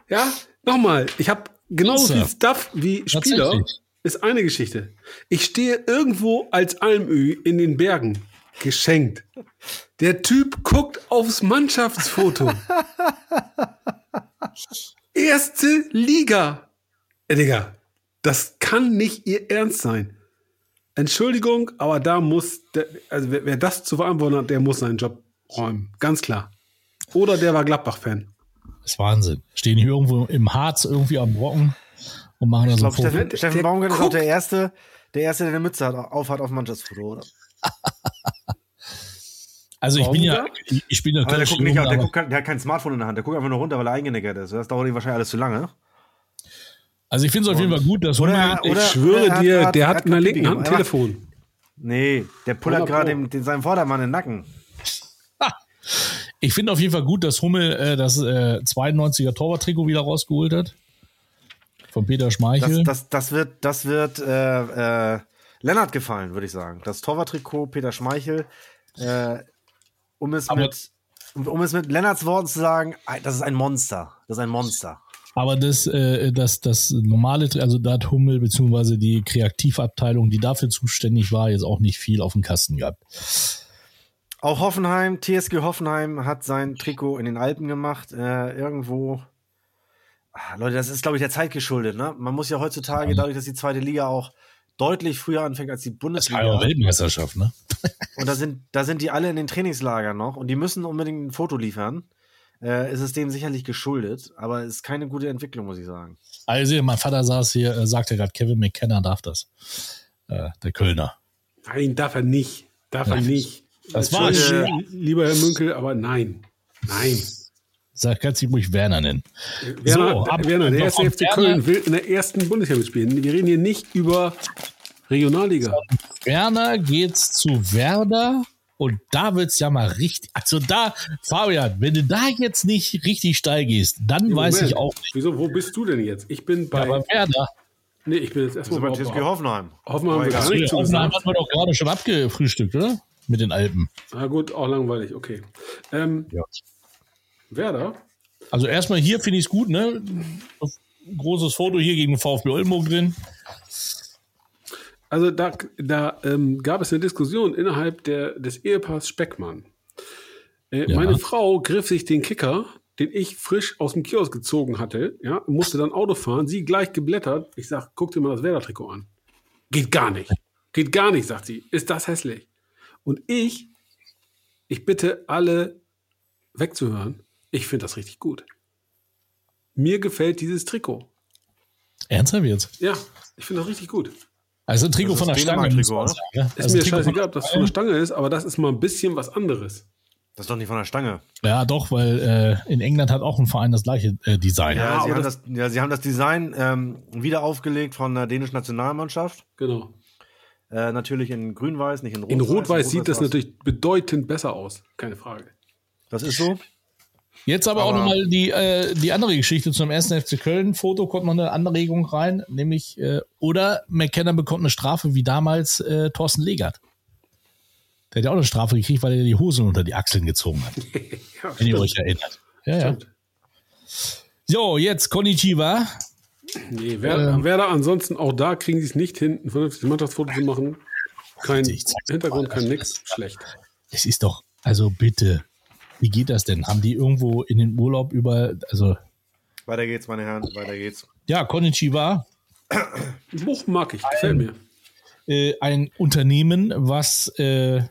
Ja, nochmal, ich habe genauso viel Stuff wie Spieler ist eine Geschichte. Ich stehe irgendwo als Almö in den Bergen. Geschenkt. Der Typ guckt aufs Mannschaftsfoto. Erste Liga. Äh, Digga, das kann nicht ihr Ernst sein. Entschuldigung, aber da muss, der, also wer, wer, das zu verantworten hat, der muss seinen Job räumen. Ganz klar. Oder der war Gladbach-Fan. Das ist Wahnsinn. Stehen hier irgendwo im Harz irgendwie am Brocken und machen da so ein Steffen, Steffen Baumgart ist auch der Erste, der Erste, der eine Mütze hat, aufhat auf Mannschaftsfoto, oder? Also ich bin ja, ich bin ja der, guckt nicht, der, guckt, der hat kein Smartphone in der Hand, der guckt einfach nur runter, weil er eingeneckert ist. Das dauert ihm wahrscheinlich alles zu lange. Also ich finde es auf jeden Fall gut, dass oder, Hummel, ich schwöre oder dir, hat, der hat, hat in der linken Hand ein Telefon. Nee, der pullert gerade seinem Vordermann in den Nacken. Ich finde auf jeden Fall gut, dass Hummel äh, das äh, 92er Torwarttrikot wieder rausgeholt hat. Von Peter Schmeichel. Das, das, das wird, das wird äh, äh, Lennart gefallen, würde ich sagen. Das Torwarttrikot Peter Schmeichel. Äh, um, es mit, um, um es mit Lennarts Worten zu sagen, das ist ein Monster. Das ist ein Monster. Aber das, äh, das, das normale, also da hat Hummel beziehungsweise die Kreativabteilung, die dafür zuständig war, jetzt auch nicht viel auf dem Kasten gehabt. Auch Hoffenheim, TSG Hoffenheim hat sein Trikot in den Alpen gemacht, äh, irgendwo. Ach, Leute, das ist, glaube ich, der Zeit geschuldet. Ne? Man muss ja heutzutage, dadurch, dass die zweite Liga auch deutlich früher anfängt als die Bundesliga. Das war ja Weltmeisterschaft, ne? und da sind, da sind die alle in den Trainingslagern noch und die müssen unbedingt ein Foto liefern. Äh, ist es dem sicherlich geschuldet, aber es ist keine gute Entwicklung, muss ich sagen. Also, mein Vater saß hier, äh, sagte gerade, Kevin McKenna darf das. Äh, der Kölner. Nein, darf er nicht. Darf ja. er nicht. Das war äh, lieber Herr Münkel, aber nein. Nein. Sag ganz ruhig Werner nennen. Werner, so, ab, Werner der erste FC Köln will in der ersten Bundesliga mitspielen. Wir reden hier nicht über Regionalliga. Werner geht's zu Werder und da wird's ja mal richtig. Also da, Fabian, wenn du da jetzt nicht richtig steil gehst, dann ja, weiß ich auch nicht. Wieso, wo bist du denn jetzt? Ich bin bei. Ja, bei Werder. Nee, ich bin jetzt erstmal bei TSG Hoffenheim. Hoffenheim haben wir gar nicht Hoffenheim haben wir doch gerade schon abgefrühstückt, oder? Mit den Alpen. Na gut, auch langweilig, okay. Ähm, ja. Werder? Also erstmal hier finde ich es gut, ne? Großes Foto hier gegen VfB Oldenburg drin. Also da, da ähm, gab es eine Diskussion innerhalb der, des Ehepaars Speckmann. Äh, ja. Meine Frau griff sich den Kicker, den ich frisch aus dem Kiosk gezogen hatte, ja, musste dann Auto fahren, sie gleich geblättert. Ich sag, guck dir mal das Werder-Trikot an. Geht gar nicht. Geht gar nicht, sagt sie. Ist das hässlich? Und ich, ich bitte alle wegzuhören. Ich finde das richtig gut. Mir gefällt dieses Trikot. Ernsthaft jetzt? Ja, ich finde das richtig gut. Also ein Trikot von der Stange. Trikot, ist also mir scheißegal, ob das von der Stange ist, aber das ist mal ein bisschen was anderes. Das ist doch nicht von der Stange. Ja, doch, weil äh, in England hat auch ein Verein das gleiche äh, Design. Ja, ja sie, haben das, ja sie haben das Design ähm, wieder aufgelegt von der dänischen Nationalmannschaft. Genau. Äh, natürlich in grün-weiß, nicht in rot-weiß. In rot-weiß sieht das natürlich bedeutend besser aus, keine Frage. Das ist so. Jetzt aber, aber auch nochmal die, äh, die andere Geschichte zum ersten FC Köln. Foto kommt noch eine Anregung rein, nämlich, äh, oder McKenna bekommt eine Strafe wie damals äh, Thorsten Legert. Der hat ja auch eine Strafe gekriegt, weil er die Hosen unter die Achseln gezogen hat. ja, wenn ihr euch erinnert. Ja, ja. So, jetzt Konnichiwa. Nee, Werder, äh, Werder ansonsten auch da kriegen sie es nicht hin, ein vernünftiges Mannschaftsfoto zu machen. Kein Hintergrund, kein nix. Schlecht. Es ist doch, also bitte, wie geht das denn? Haben die irgendwo in den Urlaub über, also. Weiter geht's, meine Herren, weiter geht's. Ja, Konnichiwa. Buch mag ich, gefällt mir. Äh, ein Unternehmen, was äh,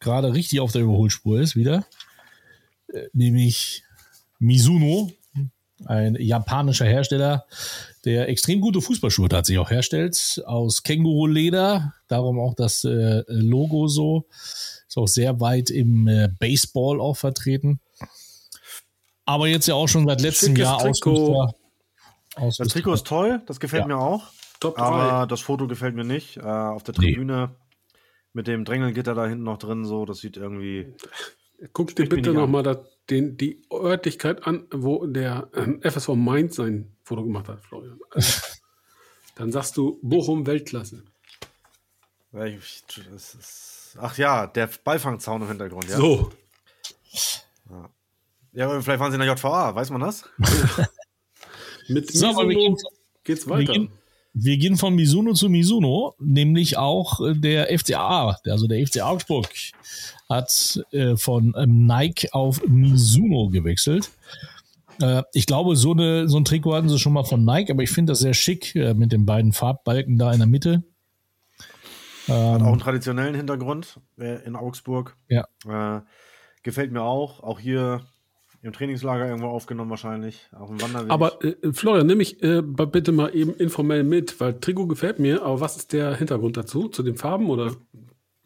gerade richtig auf der Überholspur ist, wieder. Äh, nämlich Mizuno, ein japanischer Hersteller, der extrem gute Fußballschuhe tatsächlich auch herstellt, aus Känguru-Leder, darum auch das äh, Logo so. Ist auch sehr weit im äh, Baseball auch vertreten. Aber jetzt ja auch schon seit letztem Schickes Jahr Trikot. Aus das Trikot ist toll, das gefällt ja. mir auch. Top aber das Foto gefällt mir nicht. Äh, auf der Tribüne nee. mit dem Drängelgitter da hinten noch drin, so, das sieht irgendwie. Guck dir bitte nochmal die Örtlichkeit an, wo der äh, FSV Mainz sein Foto gemacht hat, Florian. Also, dann sagst du Bochum Weltklasse. Ach ja, der Ballfangzaun im Hintergrund, ja. So. Ja, ja vielleicht waren sie in der JVA, weiß man das? Mit so, Mizuno geht's weiter. Wir gehen, wir gehen, von Mizuno zu Mizuno, nämlich auch äh, der FCA, also der FC Augsburg, hat äh, von ähm, Nike auf Mizuno gewechselt. Äh, ich glaube, so, eine, so ein Trikot hatten sie schon mal von Nike, aber ich finde das sehr schick äh, mit den beiden Farbbalken da in der Mitte. Hat auch einen ähm, traditionellen Hintergrund äh, in Augsburg. Ja. Äh, gefällt mir auch. Auch hier im Trainingslager irgendwo aufgenommen wahrscheinlich. Auf dem Wanderweg. Aber äh, Florian, nimm mich äh, bitte mal eben informell mit, weil Trikot gefällt mir, aber was ist der Hintergrund dazu? Zu den Farben oder?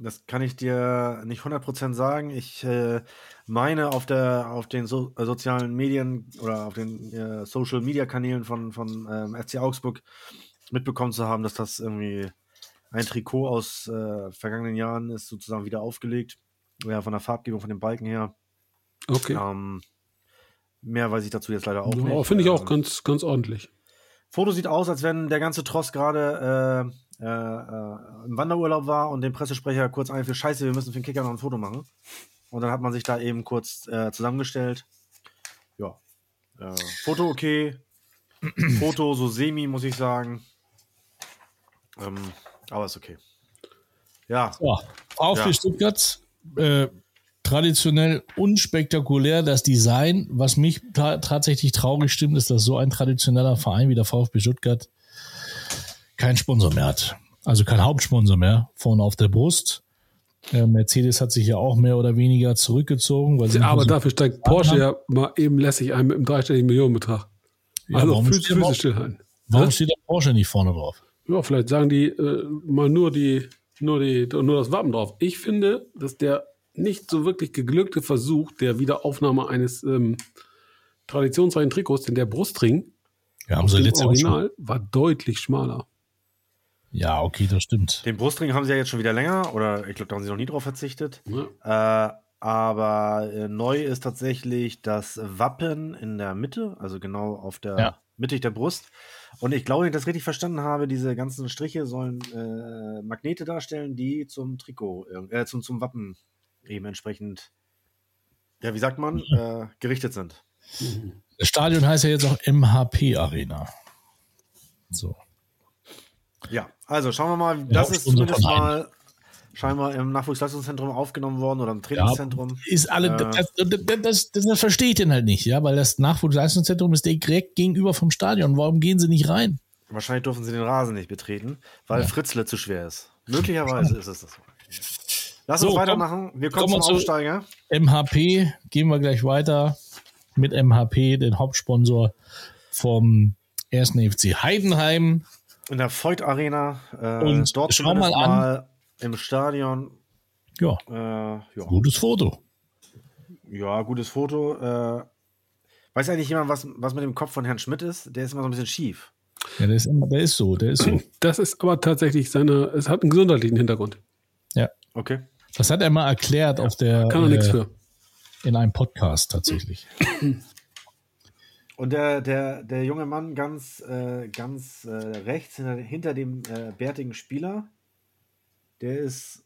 Das kann ich dir nicht 100% sagen. Ich äh, meine, auf, der, auf den so, äh, sozialen Medien oder auf den äh, Social Media Kanälen von, von ähm, FC Augsburg mitbekommen zu haben, dass das irgendwie ein Trikot aus äh, vergangenen Jahren ist, sozusagen wieder aufgelegt. Ja, von der Farbgebung, von den Balken her. Okay. Ähm, mehr weiß ich dazu jetzt leider auch ja, nicht. Finde ich auch ähm, ganz, ganz ordentlich. Foto sieht aus, als wenn der ganze Tross gerade äh, äh, im Wanderurlaub war und dem Pressesprecher kurz einfiel, scheiße, wir müssen für den Kicker noch ein Foto machen. Und dann hat man sich da eben kurz äh, zusammengestellt. Ja. Äh, Foto okay. Foto so semi, muss ich sagen. Ähm, aber ist okay. Ja. So, auf ja. Stuttgart. Äh, traditionell unspektakulär. Das Design, was mich ta tatsächlich traurig stimmt, ist, dass so ein traditioneller Verein wie der VfB Stuttgart keinen Sponsor mehr hat. Also kein Hauptsponsor mehr vorne auf der Brust. Äh, Mercedes hat sich ja auch mehr oder weniger zurückgezogen. Weil sie aber dafür steigt Porsche haben. ja mal eben lässig ein mit einem dreistelligen Millionenbetrag. Ja, also Füße, Füße stillhalten. Warum steht der Porsche nicht vorne drauf? Ja, vielleicht sagen die äh, mal nur die, nur die, nur das Wappen drauf. Ich finde, dass der nicht so wirklich geglückte Versuch der Wiederaufnahme eines ähm, traditionsreichen Trikots, denn der Brustring ja, haben sie letztes Original war deutlich schmaler. Ja, okay, das stimmt. Den Brustring haben sie ja jetzt schon wieder länger, oder ich glaube, da haben sie noch nie drauf verzichtet. Ja. Äh, aber äh, neu ist tatsächlich das Wappen in der Mitte, also genau auf der ja. mittig der Brust. Und ich glaube, wenn ich das richtig verstanden habe, diese ganzen Striche sollen äh, Magnete darstellen, die zum Trikot, äh, zum, zum Wappen eben entsprechend, ja, wie sagt man, mhm. äh, gerichtet sind. Das Stadion heißt ja jetzt auch MHP Arena. So. Ja, also schauen wir mal, das ist zumindest mal scheinbar im Nachwuchsleistungszentrum aufgenommen worden oder im Trainingszentrum. Ja, ist alle, äh, das, das, das, das verstehe ich denn halt nicht, ja, weil das Nachwuchsleistungszentrum ist direkt gegenüber vom Stadion. Warum gehen sie nicht rein? Wahrscheinlich dürfen sie den Rasen nicht betreten, weil ja. Fritzle zu schwer ist. Möglicherweise ist es das. Lass so, uns weitermachen. Wir kommen, kommen zum Aufsteiger. MHP gehen wir gleich weiter mit MHP, den Hauptsponsor vom 1. FC Heidenheim. In der Voigt Arena. Äh, und dort schau mal an. Mal im Stadion. Ja. Äh, ja. Gutes Foto. Ja, gutes Foto. Äh, weiß eigentlich jemand, was, was mit dem Kopf von Herrn Schmidt ist? Der ist immer so ein bisschen schief. Ja, der ist, immer, der ist so, der ist so. Das ist aber tatsächlich seine, es hat einen gesundheitlichen Hintergrund. Ja. Okay. Das hat er mal erklärt ja, auf der. Kann er äh, nichts für. In einem Podcast tatsächlich. Und der, der, der junge Mann ganz, äh, ganz äh, rechts hinter, hinter dem äh, bärtigen Spieler, der ist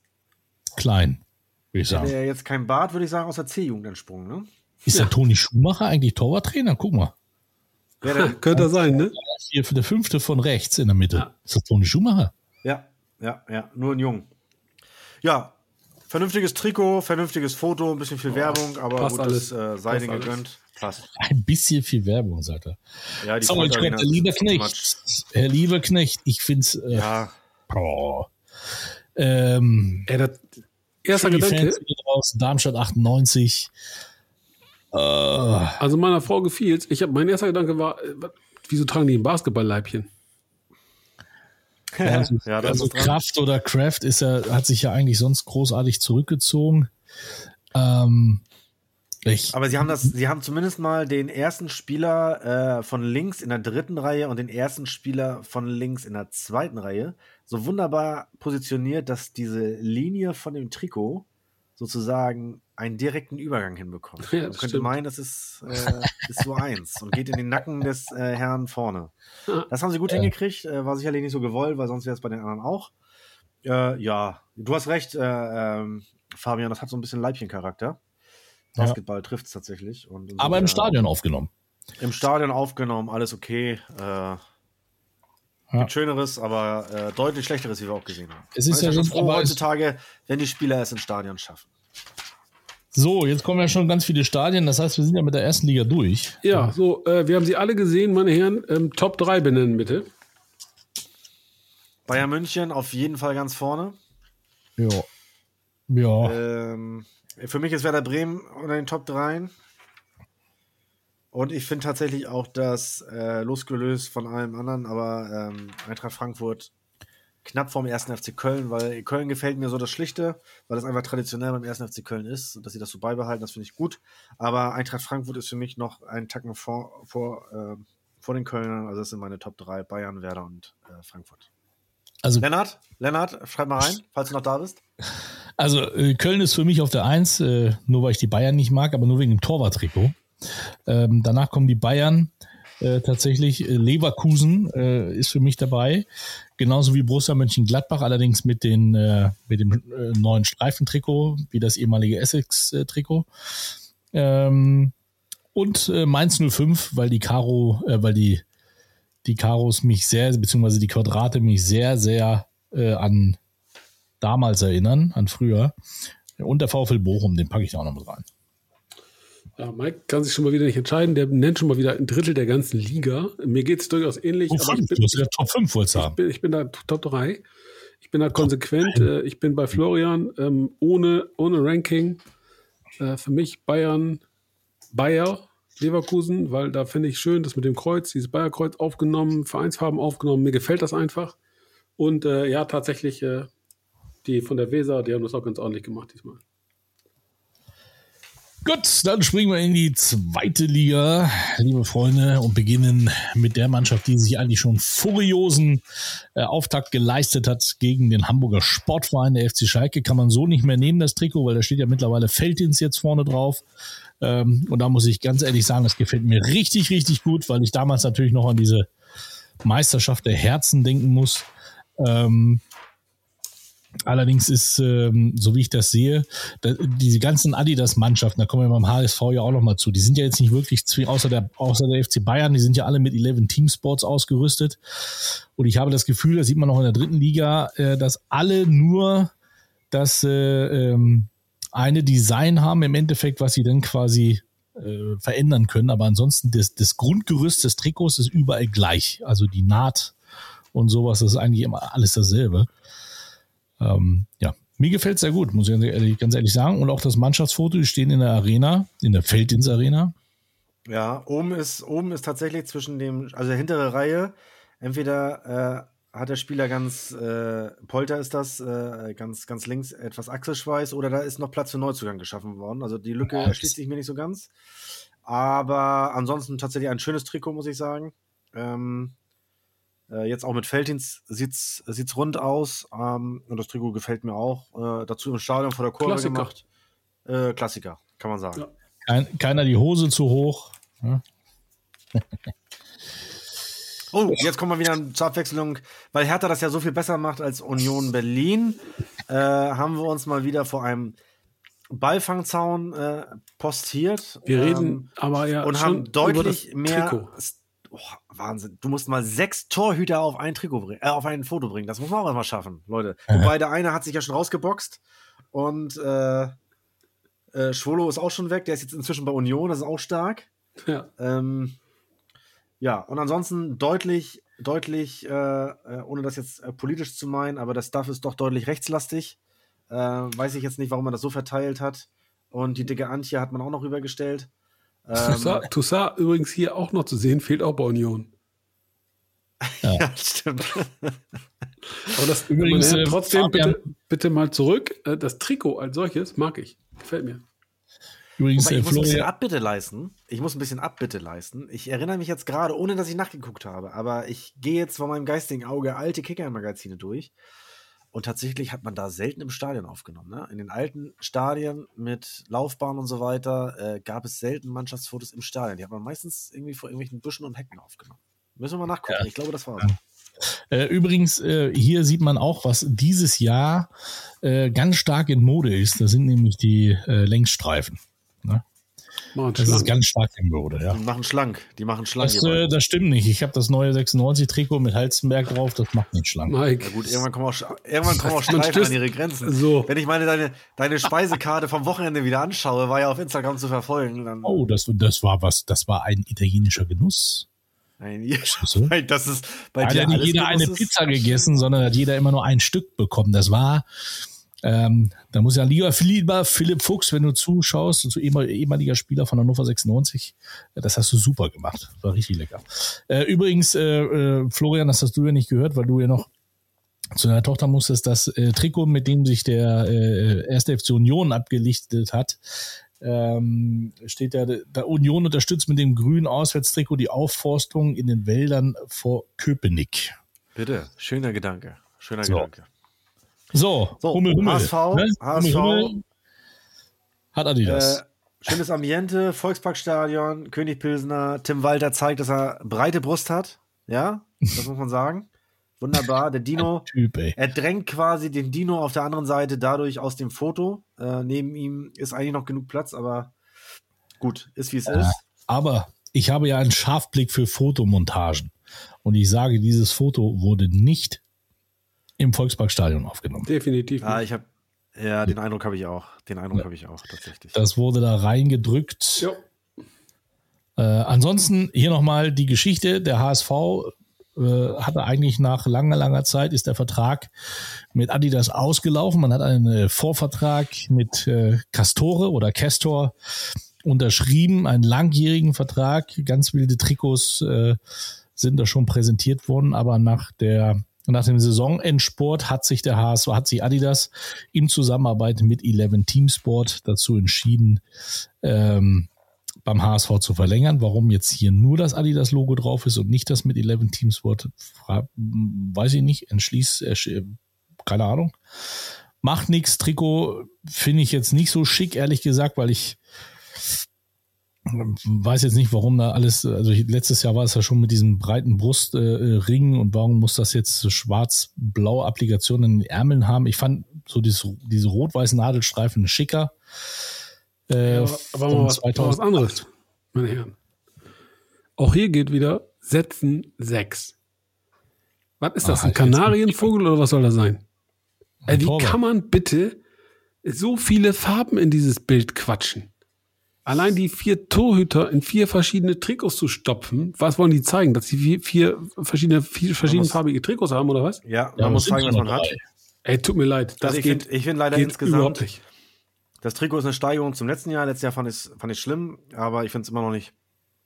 klein. ich sagen. Wäre jetzt kein Bart, würde ich sagen, aus der C-Jugend entsprungen, ne? Ist ja. der Toni Schumacher eigentlich Torwarttrainer? Guck mal. Wer denn? Könnte er sein, ne? Hier für der fünfte von rechts in der Mitte. Ja. Ist das Toni Schumacher? Ja, ja, ja. Nur ein Jung. Ja, vernünftiges Trikot, vernünftiges Foto, ein bisschen viel oh, Werbung, aber passt gut, alles. das äh, sei den gegönnt. Passt. Ein bisschen viel Werbung, sagt er. Ja, die so, ich Herr Lieberknecht, Herr Lieberknecht, ich finde es. Äh, ja. Boah. Ähm, ja, das, erster Gedanke. Draußen, Darmstadt 98. Uh. Also meiner Frau gefiel es. Ich mein erster Gedanke war, äh, wieso tragen die ein Basketballleibchen? Ja, also, ja, also Kraft oder Kraft ist ja, hat sich ja eigentlich sonst großartig zurückgezogen. Ähm, ich. Aber sie haben das, sie haben zumindest mal den ersten Spieler äh, von links in der dritten Reihe und den ersten Spieler von links in der zweiten Reihe so wunderbar positioniert, dass diese Linie von dem Trikot sozusagen einen direkten Übergang hinbekommt. Ja, Man könnte stimmt. meinen, das ist, äh, ist so eins und geht in den Nacken des äh, Herrn vorne. Das haben sie gut ja. hingekriegt, äh, war sicherlich nicht so gewollt, weil sonst wäre es bei den anderen auch. Äh, ja, du hast recht, äh, ähm, Fabian, das hat so ein bisschen Leibchencharakter. Basketball ja. trifft es tatsächlich. Und, Aber im Stadion aufgenommen. Im Stadion aufgenommen, alles okay. Äh, ja. Gibt Schöneres, aber äh, deutlich Schlechteres, wie wir auch gesehen haben. Es ist ja, ja schon froh heutzutage, wenn die Spieler es ins Stadion schaffen. So, jetzt kommen ja schon ganz viele Stadien. Das heißt, wir sind ja mit der ersten Liga durch. Ja, so, äh, wir haben sie alle gesehen, meine Herren. Ähm, Top 3 benennen, bitte. Bayern München auf jeden Fall ganz vorne. Ja. Ja. Ähm, für mich ist Werder Bremen unter den Top 3. Und ich finde tatsächlich auch, dass äh, losgelöst von allem anderen, aber ähm, Eintracht Frankfurt knapp vorm ersten FC Köln, weil Köln gefällt mir so das Schlichte, weil das einfach traditionell beim ersten FC Köln ist und dass sie das so beibehalten, das finde ich gut. Aber Eintracht Frankfurt ist für mich noch einen Tacken vor, vor, äh, vor den Kölnern. Also das sind meine Top 3, Bayern, Werder und äh, Frankfurt. Also, Lennart, Lennart, schreib mal rein, falls du noch da bist. Also äh, Köln ist für mich auf der Eins, äh, nur weil ich die Bayern nicht mag, aber nur wegen dem Torwarttrikot. Ähm, danach kommen die Bayern. Äh, tatsächlich Leverkusen ist für mich dabei, genauso wie Borussia Mönchengladbach, allerdings mit den mit dem neuen Streifentrikot, wie das ehemalige Essex-Trikot. Ähm, und Mainz 05, weil die Karo, weil die die Karos mich sehr, beziehungsweise die Quadrate mich sehr, sehr äh, an damals erinnern, an früher. Und der VfL Bochum, den packe ich da auch noch mit rein. Ja, Mike kann sich schon mal wieder nicht entscheiden. Der nennt schon mal wieder ein Drittel der ganzen Liga. Mir geht es durchaus ähnlich. Top aber 5, bin, du hast ja Top 5 wolltest ich bin, ich bin da Top 3. Ich bin da konsequent. Äh, ich bin bei Florian ähm, ohne, ohne Ranking. Äh, für mich Bayern, Bayer, Leverkusen, weil da finde ich schön, dass mit dem Kreuz, dieses Bayerkreuz aufgenommen, Vereinsfarben aufgenommen. Mir gefällt das einfach. Und äh, ja, tatsächlich äh, die von der Weser, die haben das auch ganz ordentlich gemacht diesmal. Gut, dann springen wir in die zweite Liga, liebe Freunde, und beginnen mit der Mannschaft, die sich eigentlich schon furiosen äh, Auftakt geleistet hat gegen den Hamburger Sportverein, der FC Schalke. Kann man so nicht mehr nehmen, das Trikot, weil da steht ja mittlerweile Feldins jetzt vorne drauf. Ähm, und da muss ich ganz ehrlich sagen, das gefällt mir richtig, richtig gut, weil ich damals natürlich noch an diese Meisterschaft der Herzen denken muss. Ähm, Allerdings ist, ähm, so wie ich das sehe, da, diese ganzen Adidas-Mannschaften, da kommen wir beim HSV ja auch nochmal zu, die sind ja jetzt nicht wirklich, außer der, außer der FC Bayern, die sind ja alle mit 11 Team Sports ausgerüstet. Und ich habe das Gefühl, das sieht man noch in der dritten Liga, äh, dass alle nur das äh, ähm, eine Design haben im Endeffekt, was sie dann quasi äh, verändern können. Aber ansonsten das, das Grundgerüst des Trikots ist überall gleich. Also die Naht und sowas, ist eigentlich immer alles dasselbe. Ähm, ja, mir gefällt es sehr gut, muss ich ganz ehrlich, sagen. Und auch das Mannschaftsfoto, die stehen in der Arena, in der Feldins Arena. Ja, oben ist, oben ist tatsächlich zwischen dem, also hintere Reihe, entweder äh, hat der Spieler ganz, äh, Polter ist das, äh, ganz, ganz links etwas Achselschweiß oder da ist noch Platz für Neuzugang geschaffen worden. Also die Lücke ja, erschließt sich mir nicht so ganz. Aber ansonsten tatsächlich ein schönes Trikot, muss ich sagen. Ähm, äh, jetzt auch mit Feldins sieht's, sieht's rund aus. Ähm, und das Trikot gefällt mir auch. Äh, dazu im Stadion vor der Kurve Klassiker. gemacht. Äh, Klassiker, kann man sagen. Ja. Kein, keiner die Hose zu hoch. Ja. oh, jetzt kommen wir wieder zur Abwechslung, weil Hertha das ja so viel besser macht als Union Berlin. Äh, haben wir uns mal wieder vor einem Beifangzaun äh, postiert. Wir ähm, reden aber ja und haben deutlich mehr. Trikot. Oh, Wahnsinn. Du musst mal sechs Torhüter auf ein Trikot bringen, äh, auf ein Foto bringen. Das muss man auch mal schaffen, Leute. Ja. Wobei der eine hat sich ja schon rausgeboxt und äh, äh, Schwolo ist auch schon weg. Der ist jetzt inzwischen bei Union, das ist auch stark. Ja. Ähm, ja, und ansonsten deutlich, deutlich, äh, äh ohne das jetzt äh, politisch zu meinen, aber das Stuff ist doch deutlich rechtslastig. Äh, weiß ich jetzt nicht, warum man das so verteilt hat. Und die dicke Antje hat man auch noch rübergestellt. Ähm, Toussaint übrigens hier auch noch zu sehen, fehlt auch bei Union. Ja, ja stimmt. Aber das übrigens äh, trotzdem bitte, bitte, mal zurück. Äh, das Trikot als solches mag ich. Gefällt mir. Übrigens, ich äh, muss ein bisschen Abbitte leisten. Ich muss ein bisschen Abbitte leisten. Ich erinnere mich jetzt gerade, ohne dass ich nachgeguckt habe, aber ich gehe jetzt vor meinem geistigen Auge alte Kicker-Magazine durch. Und tatsächlich hat man da selten im Stadion aufgenommen. Ne? In den alten Stadien mit Laufbahn und so weiter äh, gab es selten Mannschaftsfotos im Stadion. Die hat man meistens irgendwie vor irgendwelchen Büschen und Hecken aufgenommen. Müssen wir mal nachgucken. Ja. Ich glaube, das war so. Äh, übrigens, äh, hier sieht man auch, was dieses Jahr äh, ganz stark in Mode ist. Das sind nämlich die Längsstreifen. Ne? Machen das schlank. ist ganz stark im Mode, ja. Die machen schlank. Die machen schlank. Das, äh, das stimmt nicht. Ich habe das neue 96-Trikot mit Halzenberg drauf. Das macht nicht schlank. Mike. Ja gut, irgendwann kommen auch, irgendwann kommen auch Streifen an ihre Grenzen. So. Wenn ich meine deine, deine Speisekarte vom Wochenende wieder anschaue, war ja auf Instagram zu verfolgen. Dann oh, das, das war was. Das war ein italienischer Genuss. Nein, das ist bei hat dir ja nicht jeder eine Pizza gegessen, sondern hat jeder immer nur ein Stück bekommen. Das war, ähm, da muss ja lieber, lieber Philipp Fuchs, wenn du zuschaust, zu ehemaliger Spieler von Hannover 96, das hast du super gemacht. War richtig lecker. Äh, übrigens, äh, äh, Florian, das hast du ja nicht gehört, weil du ja noch zu deiner Tochter musstest, das äh, Trikot, mit dem sich der äh, erste FC Union abgelichtet hat, ähm, steht da, der Union unterstützt mit dem grünen Auswärtstrikot die Aufforstung in den Wäldern vor Köpenick. Bitte, schöner Gedanke. Schöner so. Gedanke. So, so Hummel, Hummel. HSV, ne? HSV Hummel, hat Adidas. Äh, schönes Ambiente, Volksparkstadion, König Pilsner. Tim Walter zeigt, dass er breite Brust hat. Ja, das muss man sagen. Wunderbar. Der Dino, typ, er drängt quasi den Dino auf der anderen Seite dadurch aus dem Foto. Äh, neben ihm ist eigentlich noch genug Platz, aber gut, ist wie es äh, ist. Aber ich habe ja einen Scharfblick für Fotomontagen. Und ich sage, dieses Foto wurde nicht im Volksparkstadion aufgenommen. Definitiv. Ah, ich habe ja, den Eindruck habe ich auch. Den Eindruck ja. habe ich auch tatsächlich. Das wurde da reingedrückt. Ja. Äh, ansonsten hier nochmal die Geschichte. Der HSV äh, hatte eigentlich nach langer, langer Zeit ist der Vertrag mit Adidas ausgelaufen. Man hat einen äh, Vorvertrag mit äh, Castore oder Castor unterschrieben, einen langjährigen Vertrag. Ganz wilde Trikots äh, sind da schon präsentiert worden, aber nach der nach dem Saisonendsport hat sich der HSV, hat sich Adidas in Zusammenarbeit mit Eleven Teamsport dazu entschieden, ähm, beim HSV zu verlängern. Warum jetzt hier nur das Adidas-Logo drauf ist und nicht das mit 11 Teams Wort, weiß ich nicht. Entschließt, keine Ahnung. Macht nichts. Trikot finde ich jetzt nicht so schick, ehrlich gesagt, weil ich weiß jetzt nicht, warum da alles, also letztes Jahr war es ja schon mit diesem breiten Brustring äh, und warum muss das jetzt so schwarz-blaue Applikationen in den Ärmeln haben? Ich fand so diese, diese rot-weißen Nadelstreifen schicker. Äh, ja, aber mal was, was anderes, meine Herren. Auch hier geht wieder Setzen 6. Was ist das? Ach, ein Kanarienvogel oder was soll das sein? Äh, wie kann man bitte so viele Farben in dieses Bild quatschen? Allein die vier Torhüter in vier verschiedene Trikots zu stopfen, was wollen die zeigen? Dass sie vier, vier verschiedene, vier verschiedenfarbige Trikots haben oder was? Ja, man ja, muss zeigen, was man hat. Ey, tut mir leid. Das also ich finde find leider insgesamt das Trikot ist eine Steigerung zum letzten Jahr. Letztes Jahr fand ich es fand schlimm, aber ich finde es immer noch nicht,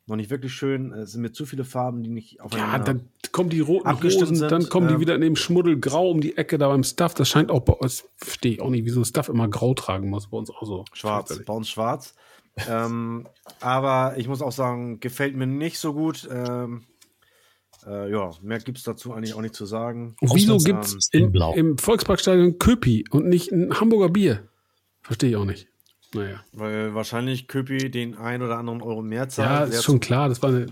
noch nicht wirklich schön. Es sind mir zu viele Farben, die nicht aufeinander Ja, dann kommen die roten Hosen, sind. dann kommen die ähm, wieder in dem Schmuddelgrau um die Ecke da beim Stuff. Das scheint auch bei uns, verstehe ich auch nicht, wieso Stuff immer grau tragen muss. Bei uns auch so. Schwarz, bei uns schwarz. Ähm, aber ich muss auch sagen, gefällt mir nicht so gut. Ähm, äh, ja, mehr gibt es dazu eigentlich auch nicht zu sagen. Und wieso gibt es im, im Volksparkstadion Köpi und nicht ein Hamburger Bier? Verstehe ich auch nicht. Naja. Weil wahrscheinlich Köpi den ein oder anderen Euro mehr zahlt. Ja, ist schon klar. Das war eine,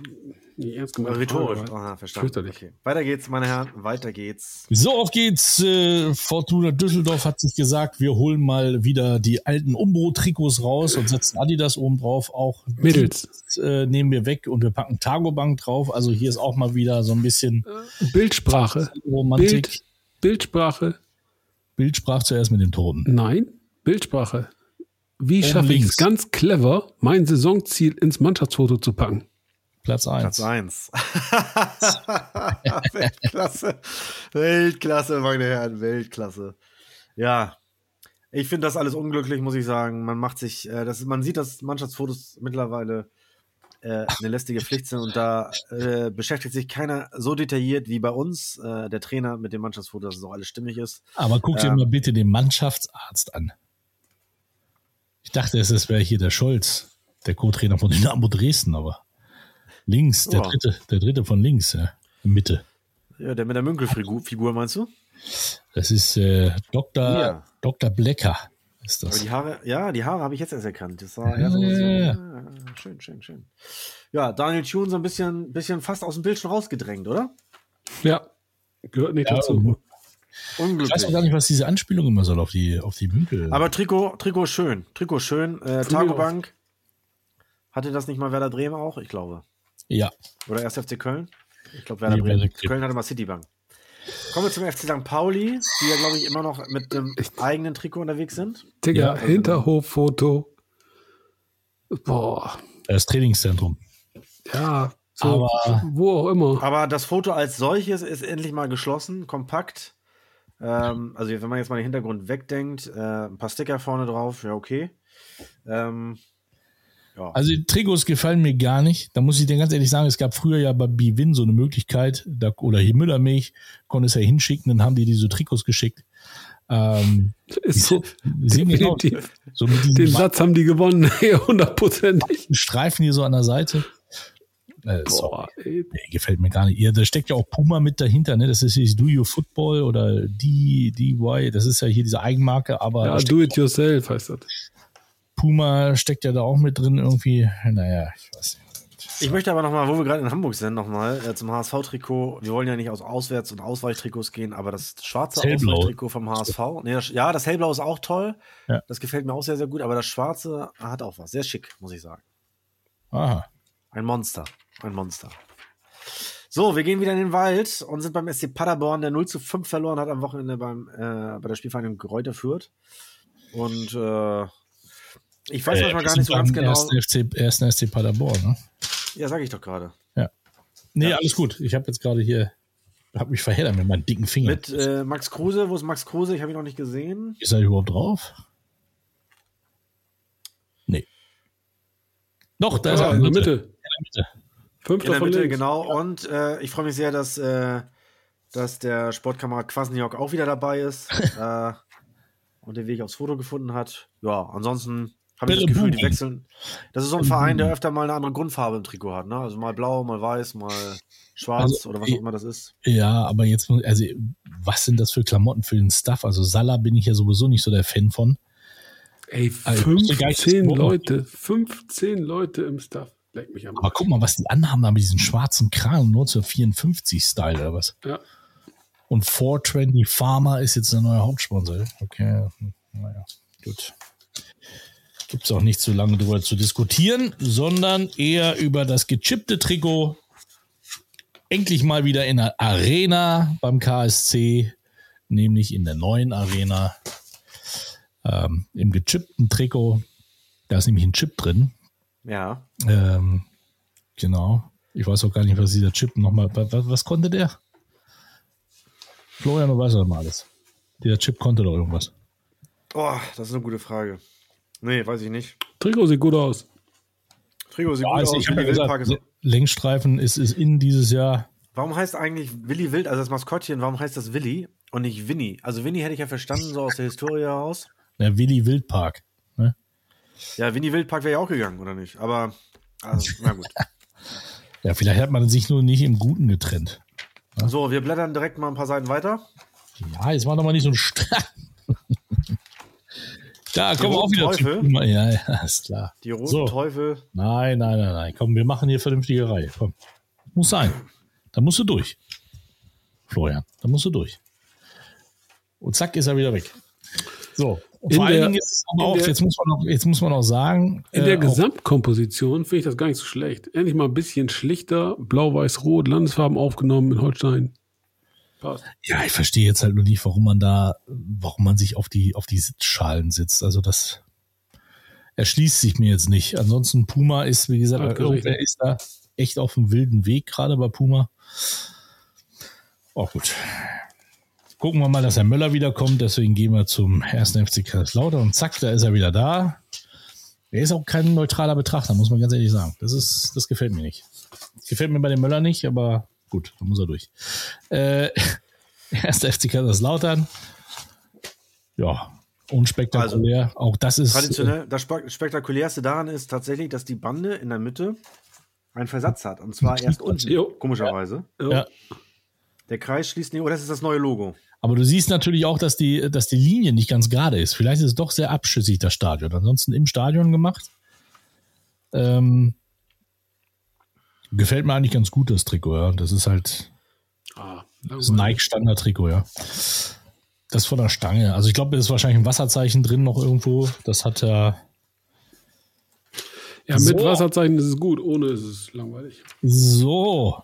ernst gemeint. Rhetorisch. Frage, Aha, verstanden. Fürchterlich. Okay. Weiter geht's, meine Herren. Weiter geht's. So, auf geht's. Äh, Fortuna Düsseldorf hat sich gesagt, wir holen mal wieder die alten Umbro-Trikots raus und setzen Adidas oben drauf. Auch Mädels. äh, nehmen wir weg und wir packen Targobank drauf. Also hier ist auch mal wieder so ein bisschen Bildsprache. Romantik. Bild, Bildsprache. Bild sprach zuerst mit dem Toten. Nein, Bildsprache. Wie schaffe ich es ganz clever, mein Saisonziel ins Mannschaftsfoto zu packen? Platz Platz 1. 1. Weltklasse. Weltklasse, meine Herren. Weltklasse. Ja. Ich finde das alles unglücklich, muss ich sagen. Man macht sich, äh, das, man sieht, dass Mannschaftsfotos mittlerweile äh, eine lästige Pflicht sind und da äh, beschäftigt sich keiner so detailliert wie bei uns, äh, der Trainer mit dem Mannschaftsfoto, dass es auch alles stimmig ist. Aber guck dir Ähm. mal bitte den Mannschaftsarzt an. Ich dachte, es es wäre hier der Scholz, der Co-Trainer von Dynamo Dresden, aber links, der Ja. dritte, der dritte von links, ja, Mitte. Ja, der mit der Münkelfigur, meinst du? Das ist äh, Dr. Ja. Dr. Blecker. Ist Aber das. die Haare, ja, die Haare habe ich jetzt erst erkannt. Das war eher so, so Ja. ja, schön, schön, schön. Ja, Daniel Thune so ein bisschen, bisschen fast aus dem Bild schon rausgedrängt, oder? Ja, gehört nicht Ja, dazu. Ich weiß Unglücklich. auch gar nicht, was diese Anspielung immer soll auf die, auf die Münkel. Aber Trikot, Trikot schön. Trikot schön. Äh, Tagobank. Hatte das nicht mal Werder Bremen auch? Ich glaube. Ja, Oder erst FC Köln? Ich glaube, Werder Nee, Bremen. Köln hatte mal Citibank. Kommen wir zum FC St. Pauli, die ja, glaube ich, immer noch mit dem eigenen Trikot unterwegs sind. Digga, Ja. Hinterhoffoto. Boah, das Trainingszentrum. ja, so, Aber- wo auch immer. Aber das Foto als solches ist endlich mal geschlossen, kompakt. Ähm, also wenn man jetzt mal den Hintergrund wegdenkt, äh, ein paar Sticker vorne drauf, ja okay. Ähm, ja. Also die Trikots gefallen mir gar nicht. Da muss ich dir ganz ehrlich sagen, es gab früher ja bei Bwin so eine Möglichkeit, da, oder hier Müllermilch, konnte es ja hinschicken, dann haben die diese Trikots geschickt. Ähm, Ist so, definitiv. So mit Den Satz haben die gewonnen, hundertprozentig. Streifen hier so an der Seite. Äh. Boah, ey. Nee, gefällt mir gar nicht. Ja, da steckt ja auch Puma mit dahinter, ne? Das ist hier Do You Football oder D, DY, das ist ja hier diese Eigenmarke, aber Ja, do it yourself heißt das. Puma steckt ja da auch mit drin irgendwie. Naja, ich weiß nicht. Ich möchte aber nochmal, wo wir gerade in Hamburg sind, nochmal äh, zum HSV-Trikot. Wir wollen ja nicht aus Auswärts- und Ausweichtrikots gehen, aber das schwarze Hellblau. Ausweichtrikot vom HSV. Nee, das, ja, das Hellblau ist auch toll. Ja. Das gefällt mir auch sehr, sehr gut, aber das schwarze hat auch was. Sehr schick, muss ich sagen. Aha. Ein Monster. Ein Monster. So, wir gehen wieder in den Wald und sind beim SC Paderborn, der 0 zu 5 verloren hat am Wochenende beim, äh, bei der Spielvereinigung Gräuter Fürth. Und äh, ich weiß Äh, manchmal gar nicht so ganz genau. Ersten FC, ersten FC Paderborn, ne? Ja, sag ich doch gerade. Nee, Ja. alles gut. Ich habe jetzt gerade hier, habe mich verheddert mit meinen dicken Fingern. Mit äh, Max Kruse. Wo ist Max Kruse? Ich habe ihn noch nicht gesehen. Ist er überhaupt drauf? Nee. Doch, da ist Ja, er in der Mitte. Mitte. Fünfter In der Mitte, links. genau. Und äh, ich freue mich sehr, dass, äh, dass der Sportkamerad Kwasniok auch wieder dabei ist äh, und den Weg aufs Foto gefunden hat. Ja, ansonsten habe ich das Gefühl, die wechseln. Das ist so ein Verein, der öfter mal eine andere Grundfarbe im Trikot hat. Ne? Also mal blau, mal weiß, mal schwarz Also, oder was auch immer das ist. Ja, aber jetzt, muss- also, was sind das für Klamotten für den Stuff? Also, Salah bin ich ja sowieso nicht so der Fan von. Ey, Also, ich wusste gar nicht, dass 15 die- Leute, 15 Leute im Staff. Leck mich am Aber guck mal, was die anhaben da mit diesem schwarzen Kran, nur zur 54-Style oder was. Ja. Und 420 Pharma ist jetzt der neue Hauptsponsor. Okay, hm, naja, gut. Gibt es auch nicht so lange drüber zu diskutieren, sondern eher über das gechippte Trikot. Endlich mal wieder in der Arena beim KSC, nämlich in der neuen Arena. Ähm, Im gechippten Trikot. Da ist nämlich ein Chip drin. Ja. Ähm, genau. Ich weiß auch gar nicht, was dieser Chip nochmal. Was, was konnte der? Florian, du weißt doch mal alles. Dieser Chip konnte doch irgendwas. Oh, das ist eine gute Frage. Nee, weiß ich nicht. Trikot sieht gut aus. Trigo sieht Ja, gut also aus. ich ja Willi Wildpark gesagt, ist, Längsstreifen ist, ist in dieses Jahr. warum heißt eigentlich Willi Wild, also das Maskottchen, warum heißt das Willi und nicht Winnie? Also Winnie hätte ich ja verstanden, so aus der Historie heraus. Der Willi Wildpark. Ne? Ja, Winnie Wildpark wäre ja auch gegangen, oder nicht? Aber, also, na gut. Ja, vielleicht hat man sich nur nicht im Guten getrennt. So, wir blättern direkt mal ein paar Seiten weiter. Ja, jetzt war doch mal nicht so ein St Da kommen wir auch wieder Teufel? zu. Ja, ja, ist klar. Die roten So. Teufel. Nein, nein, nein, nein. Komm, wir machen hier vernünftige Reihe. Komm. Muss sein. Da musst du durch. Florian, da musst du durch. Und zack, ist er wieder weg. So. Und vor allen Dingen ist es auch, der, jetzt, muss man noch, jetzt muss man noch sagen. In der äh, Gesamtkomposition finde ich das gar nicht so schlecht. Endlich mal ein bisschen schlichter, blau-weiß-rot, Landesfarben aufgenommen in Holstein. Passt. Ja, ich verstehe jetzt halt nur nicht, warum man da, warum man sich auf die, auf die Sitzschalen sitzt. Also das erschließt sich mir jetzt nicht. Ansonsten Puma ist, wie gesagt, der ist da echt auf dem wilden Weg, gerade bei Puma. Oh, gut. Gucken wir mal, dass Herr Möller wiederkommt. Deswegen gehen wir zum ersten FC Kaiserslautern und zack, da ist er wieder da. Er ist auch kein neutraler Betrachter, muss man ganz ehrlich sagen. Das ist, das gefällt mir nicht. Das gefällt mir bei dem Möller nicht, aber gut, da muss er durch. Äh, erster FC Kaiserslautern. Ja, unspektakulär. Also, auch das ist. Traditionell, äh, das spektakulärste daran ist tatsächlich, dass die Bande in der Mitte einen Versatz hat. Und zwar erst unten, komischerweise. Ja. ja. Der Kreis schließt nicht, oh, das ist das neue Logo. Aber du siehst natürlich auch, dass die, dass die Linie nicht ganz gerade ist. Vielleicht ist es doch sehr abschüssig, das Stadion. Ansonsten im Stadion gemacht. Ähm, gefällt mir eigentlich ganz gut, das Trikot, ja. Das ist halt ah, das Nike-Standard-Trikot, ja. Das von der Stange. Also ich glaube, da ist wahrscheinlich ein Wasserzeichen drin noch irgendwo. Das hat er. Ja, mit so. Wasserzeichen ist es gut, ohne ist es langweilig. So,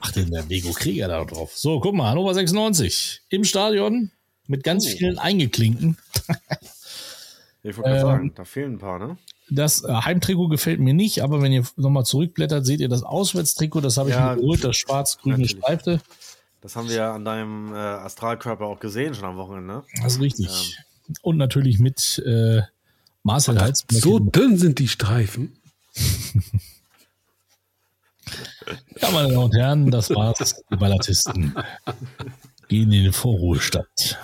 macht denn der Lego Krieger da drauf? So, guck mal, Hannover 96 im Stadion mit ganz oh. vielen Eingeklinken. ich wollte ähm, sagen, da fehlen ein paar, ne? Das äh, Heimtrikot gefällt mir nicht, aber wenn ihr nochmal zurückblättert, seht ihr das Auswärtstrikot, das habe ich ja, mir geholt, das schwarz-grüne Streifte. Das haben wir an deinem äh, Astralkörper auch gesehen schon am Wochenende. Ne? Das ist richtig. Ähm. Und natürlich mit äh, Marcel Hals. So dünn sind die Streifen. Ja, meine Damen und Herren, das war's. Die Ballatisten gehen in den Vorruhestand.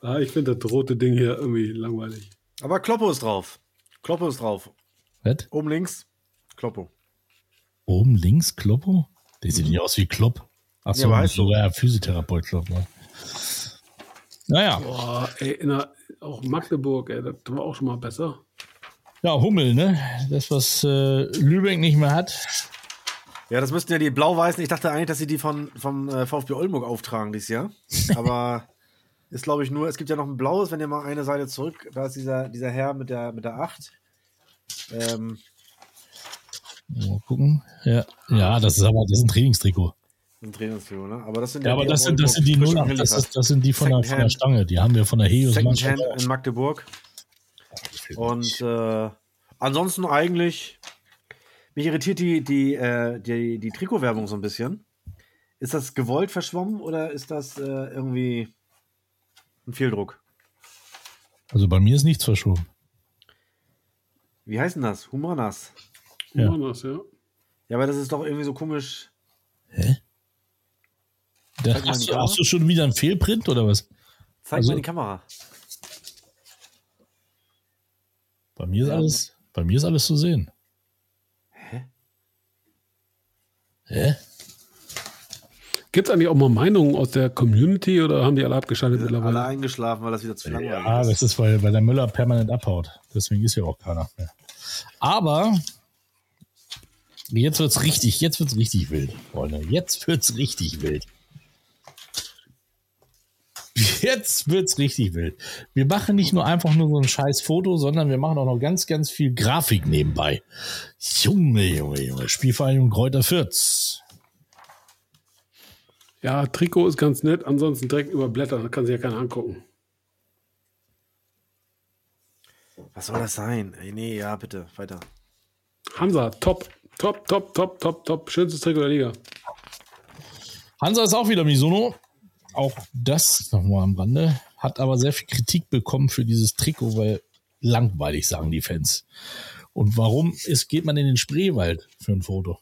Ah, ich finde das rote Ding hier irgendwie langweilig. Aber Kloppo ist drauf. Kloppo ist drauf. Was? Oben links, Kloppo. Oben links, Kloppo? Der sieht mhm. nicht aus wie Klopp. Achso, ja, sogar Physiotherapeut Klopp. Ne? Naja. Boah, ey, der, auch Magdeburg, ey, das war auch schon mal besser. Ja, Hummel, ne? Das, was äh, Lübeck nicht mehr hat. Ja, das müssten ja die Blau-Weißen. Ich dachte eigentlich, dass sie die von, vom äh, VfB Oldenburg auftragen dieses Jahr. Aber ist, glaube ich, nur, es gibt ja noch ein blaues, wenn ihr mal eine Seite zurück, da ist dieser, dieser Herr mit der, mit der 8. Ähm, mal gucken. Ja, ja, das ist aber das ist ein Trainingstrikot. Ein Trainingstrikot, ne? Aber das sind ja, ja aber das sind, das sind die 0 das, ist, das sind die von der, von der, Stange. Die haben wir von der Helios Secondhand in Magdeburg. Und äh, ansonsten eigentlich mich irritiert die, die, äh, die, die Trikotwerbung so ein bisschen. Ist das gewollt verschwommen oder ist das äh, irgendwie ein Fehldruck? Also bei mir ist nichts verschwommen. Wie heißt denn das? Humanas. Ja. Humanas, ja. Ja, aber das ist doch irgendwie so komisch. Hä? Da hast, du, hast du schon wieder einen Fehlprint oder was? Zeig also, mal die Kamera. Bei mir ist ja. alles, bei mir ist alles zu sehen. Hä? Gibt es eigentlich auch mal Meinungen aus der Community oder haben die alle abgeschaltet mittlerweile? Alle eingeschlafen, weil das wieder zu langweilig ist. Ja, das ist, weil, weil der Müller permanent abhaut. Deswegen ist ja auch keiner mehr. Aber jetzt wird es richtig, jetzt wird's richtig wild, Freunde. Jetzt wird es richtig wild. Jetzt wird es richtig wild. Wir machen nicht nur einfach nur so ein scheiß Foto, sondern wir machen auch noch ganz, ganz viel Grafik nebenbei. Junge, Junge, Junge. Spielvereinigung Kräuter Fürth. Ja, Trikot ist ganz nett, ansonsten direkt überblättern, da kann sich ja keiner angucken. Was soll das sein? Ey, nee, ja, bitte, weiter. Hansa, top, top, top, top, top, top. Schönstes Trikot der Liga. Hansa ist auch wieder Misono auch das nochmal am Rande, hat aber sehr viel Kritik bekommen für dieses Trikot, weil langweilig, sagen die Fans. Und warum ist, geht man in den Spreewald für ein Foto?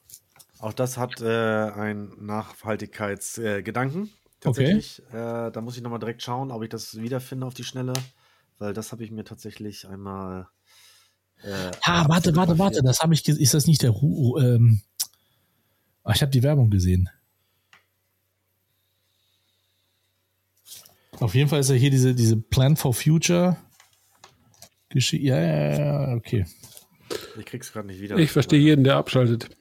Auch das hat äh, einen Nachhaltigkeitsgedanken. Äh, tatsächlich. Okay. Äh, da muss ich nochmal direkt schauen, ob ich das wiederfinde auf die Schnelle, weil das habe ich mir tatsächlich einmal. Äh, ah, warte, warte, warte, das habe ich. Ist das nicht der Ru? Ähm, ah, ich habe die Werbung gesehen. Auf jeden Fall ist ja hier diese, diese Plan for Future Geschichte. Ja, ja, ja, okay. Ich krieg's gerade nicht wieder. Ich verstehe jeden, der abschaltet.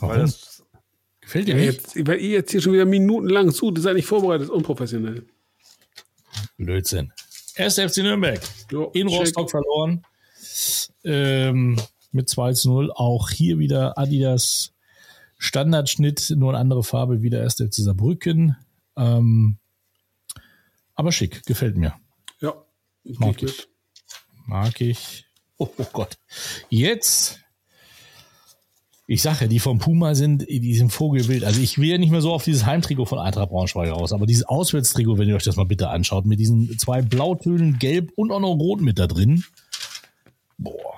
Warum? Das, Gefällt dir ja, nicht? Jetzt, weil ihr jetzt hier schon wieder minutenlang zu, das seid nicht vorbereitet, unprofessionell. Blödsinn. Erst FC Nürnberg. Jo, in check. Rostock verloren. Ähm, mit 2 zu 0. Auch hier wieder Adidas Standardschnitt, nur eine andere Farbe, wieder erst FC Saarbrücken. Ähm, aber schick, gefällt mir. Ja, Mag ich. Mag ich. Oh, oh Gott. Jetzt. Ich sage ja, die vom Puma sind, die sind Vogelwild. Also ich will ja nicht mehr so auf dieses Heimtrikot von Eintracht Braunschweig raus, aber dieses Auswärtstrikot, wenn ihr euch das mal bitte anschaut, mit diesen zwei Blautönen, Gelb und auch noch Rot mit da drin. Boah.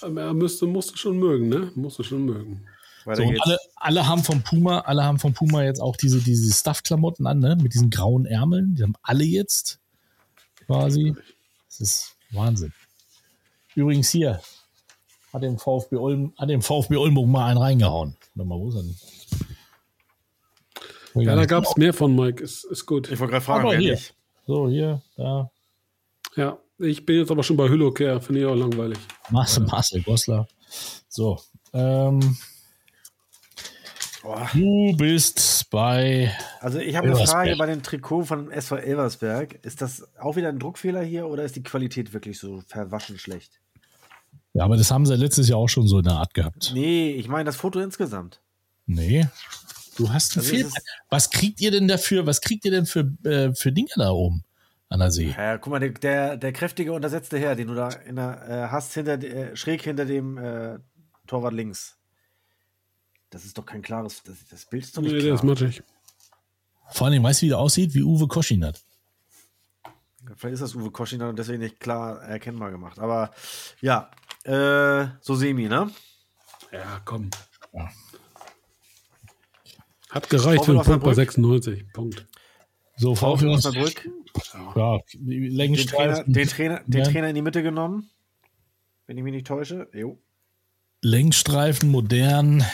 Er müsste, musste schon mögen, ne? Musste schon mögen. So, alle, alle haben vom Puma, alle haben vom Puma jetzt auch diese, diese Stuff-Klamotten an, ne? Mit diesen grauen Ärmeln. Die haben alle jetzt quasi. Das ist Wahnsinn. Übrigens hier hat dem VfB Ulm, hat dem VfB Oldenburg mal einen reingehauen. Warte mal, wo ist er denn? Ja, da gab es mehr von Mike. Ist, ist gut. Ich wollte gerade fragen, hier. So, hier, da. Ja, ich bin jetzt aber schon bei Hüllocare. Finde ich auch langweilig. Marcel, Marcel Goslar. So. Ähm, du bist bei. Also ich habe eine. Frage bei dem Trikot von SV Elversberg. Ist das auch wieder ein Druckfehler hier oder ist die Qualität wirklich so verwaschen schlecht? Ja, aber das haben sie letztes Jahr auch schon so in der Art gehabt. Nee, ich meine das Foto insgesamt. Nee. Du hast einen Also Was kriegt ihr denn dafür? Was kriegt ihr denn für, äh, für Dinge da oben an der See? Ja, guck mal, der, der, der kräftige untersetzte Herr, den du da in der, äh, hast, hinter, äh, schräg hinter dem äh, Torwart links. Das ist doch kein klares, das, das Bild ist doch nicht Nee, der ist klar. matschig. Vor allem, weißt du, wie der aussieht? Wie Uwe Koschinat. Vielleicht ist das Uwe Koschiner und deswegen nicht klar erkennbar gemacht. Aber ja, äh, so semi, ne? Ja, komm. Hat gereicht für einen Punkt bei Osnabrück. 96. Punkt. So, VfL Osnabrück. Ja, die Den Trainer, den, Trainer, den Ja. Trainer in die Mitte genommen. Wenn ich mich nicht täusche. Jo. Längsstreifen, modern.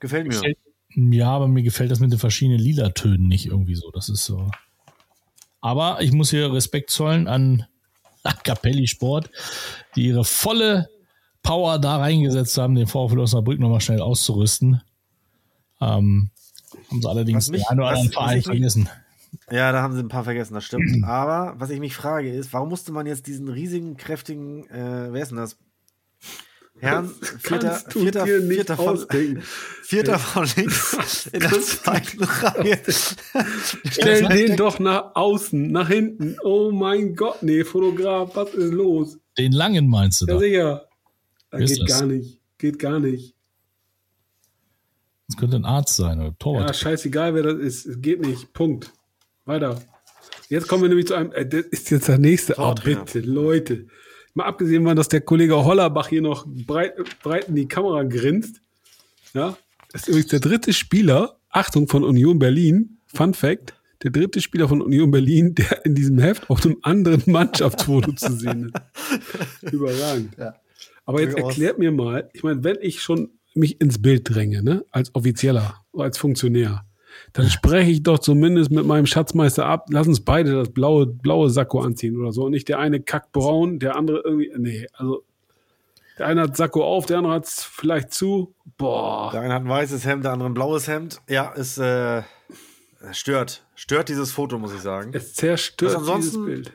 Gefällt mir. Gefällt- Ja, aber mir gefällt das mit den verschiedenen lila Tönen nicht irgendwie so. Das ist so. Aber ich muss hier Respekt zollen an Capelli Sport, die ihre volle Power da reingesetzt haben, den VfL Osnabrück nochmal schnell auszurüsten. Ähm, haben sie allerdings Was mich- den einen oder anderen Verein vergessen. Ja, da haben sie ein paar vergessen, das stimmt. Aber was ich mich frage ist, warum musste man jetzt diesen riesigen, kräftigen, äh, wer ist denn das? Herrn, vierter, Kannst du vierter, dir nicht vierter, von, ausdenken. vierter von links in der zweiten Reihe. Stell den doch nach außen, nach hinten. Oh mein Gott, nee, Fotograf, was ist los? Den langen meinst du Ja, da? sicher. Ist geht das? gar nicht. Geht gar nicht. Das könnte ein Arzt sein oder Ja, Torwart. scheißegal, wer das ist. Es geht nicht. Punkt. Weiter. Jetzt kommen wir nämlich zu einem, äh, das ist jetzt der nächste. Oh, bitte, Leute. Mal abgesehen von, dass der Kollege Hollerbach hier noch breit, breit in die Kamera grinst. Ja, das ist übrigens der dritte Spieler, Achtung, von Union Berlin. Fun Fact. Der dritte Spieler von Union Berlin, der in diesem Heft auf einem anderen Mannschaftsfoto zu sehen ist. Überragend. Aber jetzt erklärt mir mal, ich meine, wenn ich schon mich ins Bild dränge, ne, als Offizieller, als Funktionär, dann spreche ich doch zumindest mit meinem Schatzmeister ab, lass uns beide das blaue, blaue Sakko anziehen oder so. Und nicht der eine kackt braun, der andere irgendwie, nee, also der eine hat Sakko auf, der andere hat es vielleicht zu. Boah. Der eine hat ein weißes Hemd, der andere ein blaues Hemd. Ja, es äh, stört. Stört dieses Foto, muss ich sagen. Es zerstört Was ansonsten- dieses Bild.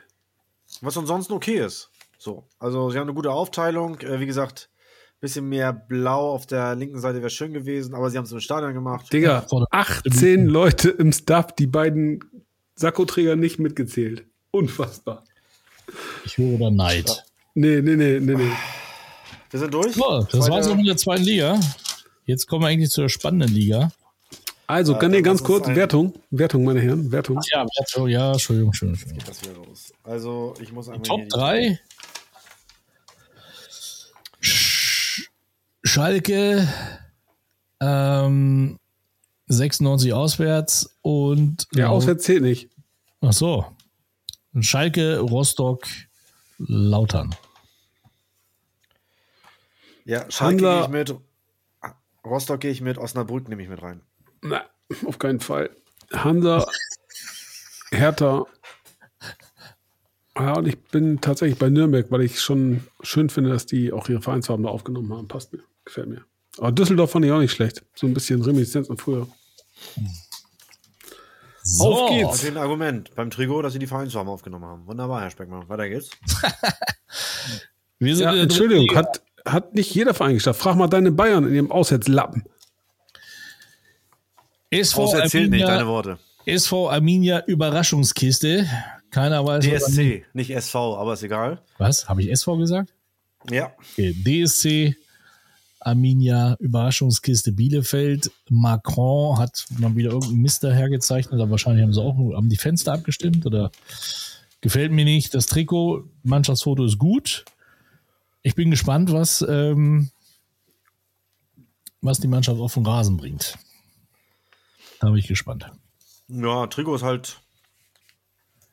Was ansonsten okay ist. So. Also, sie haben eine gute Aufteilung. Äh, wie gesagt, bisschen mehr blau auf der linken Seite wäre schön gewesen, aber sie haben es im Stadion gemacht. Digga, vor der- 18 Leute im Staff, die beiden Sakkoträger nicht mitgezählt. Unfassbar. Ich höre da Neid. Nee, nee, nee, nee, nee. Wir sind durch. So, das Zweite- war's auch mit der zweiten Liga. Jetzt kommen wir eigentlich zur spannenden Liga. Also, kann dann ihr ganz kurz Wertung, Wertung, meine Herren, Wertung. Ja, oh, ja, Entschuldigung, Entschuldigung. Entschuldigung. Das wieder raus. Also, ich muss einmal. Top hier die- 3. Schalke ähm, 96 auswärts und Ja, auswärts zählt nicht. Ach so. Schalke, Rostock, Lautern. Ja, Schalke gehe ich mit. Rostock gehe ich mit, Osnabrück nehme ich mit rein. Na, auf keinen Fall. Hansa, Hertha. Ja, und ich bin tatsächlich bei Nürnberg, weil ich schon schön finde, dass die auch ihre Vereinsfarben da aufgenommen haben. Passt mir. Gefällt mir. Aber Düsseldorf fand ich auch nicht schlecht. So ein bisschen Reminiszenz von früher. So. Auf geht's. Das ist ein Argument beim Trigo, dass sie die Vereinsfarben aufgenommen haben. Wunderbar, Herr Speckmann. Weiter geht's. Wir sind ja, Entschuldigung, hat, hat nicht jeder Verein geschafft. Frag mal deine Bayern in ihrem Auswärtslappen. SV erzählt nicht deine Worte. SV Arminia Überraschungskiste. Keiner weiß. DSC, nicht SV, aber ist egal. Was? Habe ich SV gesagt? Ja. Okay. DSC Arminia Überraschungskiste Bielefeld. Macron hat mal wieder irgendeinen Mister hergezeichnet, aber wahrscheinlich haben sie auch haben die Fenster abgestimmt oder gefällt mir nicht. Das Trikot, Mannschaftsfoto ist gut. Ich bin gespannt, was, ähm, was die Mannschaft auf den Rasen bringt. Da bin ich gespannt. Ja, Trikot ist halt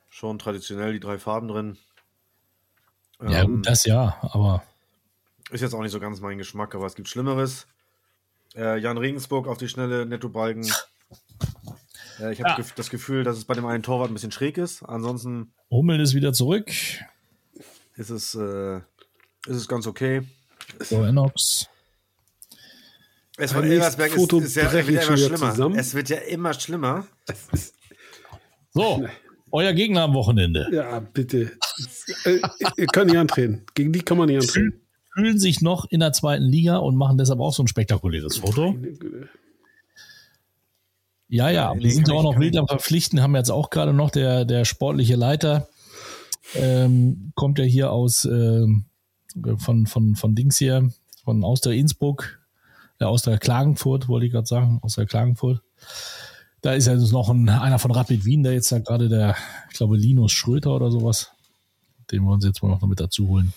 schon traditionell die drei Farben drin. Ja, ähm, das ja, aber ist jetzt auch nicht so ganz mein Geschmack, aber es gibt Schlimmeres. Äh, Jan Regensburg auf die schnelle Netto-Balken. Äh, ich habe ja. das Gefühl, dass es bei dem einen Torwart ein bisschen schräg ist. Ansonsten. Hummel ist wieder zurück. Ist es, äh, ist es ganz okay. So, Enox. Es wird, Elversberg ist, ist ja, wird ja immer schlimmer. Zusammen. Es wird ja immer schlimmer. So, euer Gegner am Wochenende. Ja, bitte. Äh, ihr könnt nicht antreten. Gegen die kann man nicht antreten fühlen sich noch in der zweiten Liga und machen deshalb auch so ein spektakuläres Foto. Ja, ja, wir sind ja auch noch wild am Verpflichten, haben jetzt auch gerade noch der, der sportliche Leiter, ähm, kommt ja hier aus, ähm, von, von, von Dings hier, von aus der Innsbruck, äh, aus der Klagenfurt, wollte ich gerade sagen, aus der Klagenfurt. Da ist ja noch ein, einer von Rapid Wien, der jetzt da gerade der, ich glaube, Linus Schröter oder sowas. Den wollen sie jetzt mal noch mit dazu holen.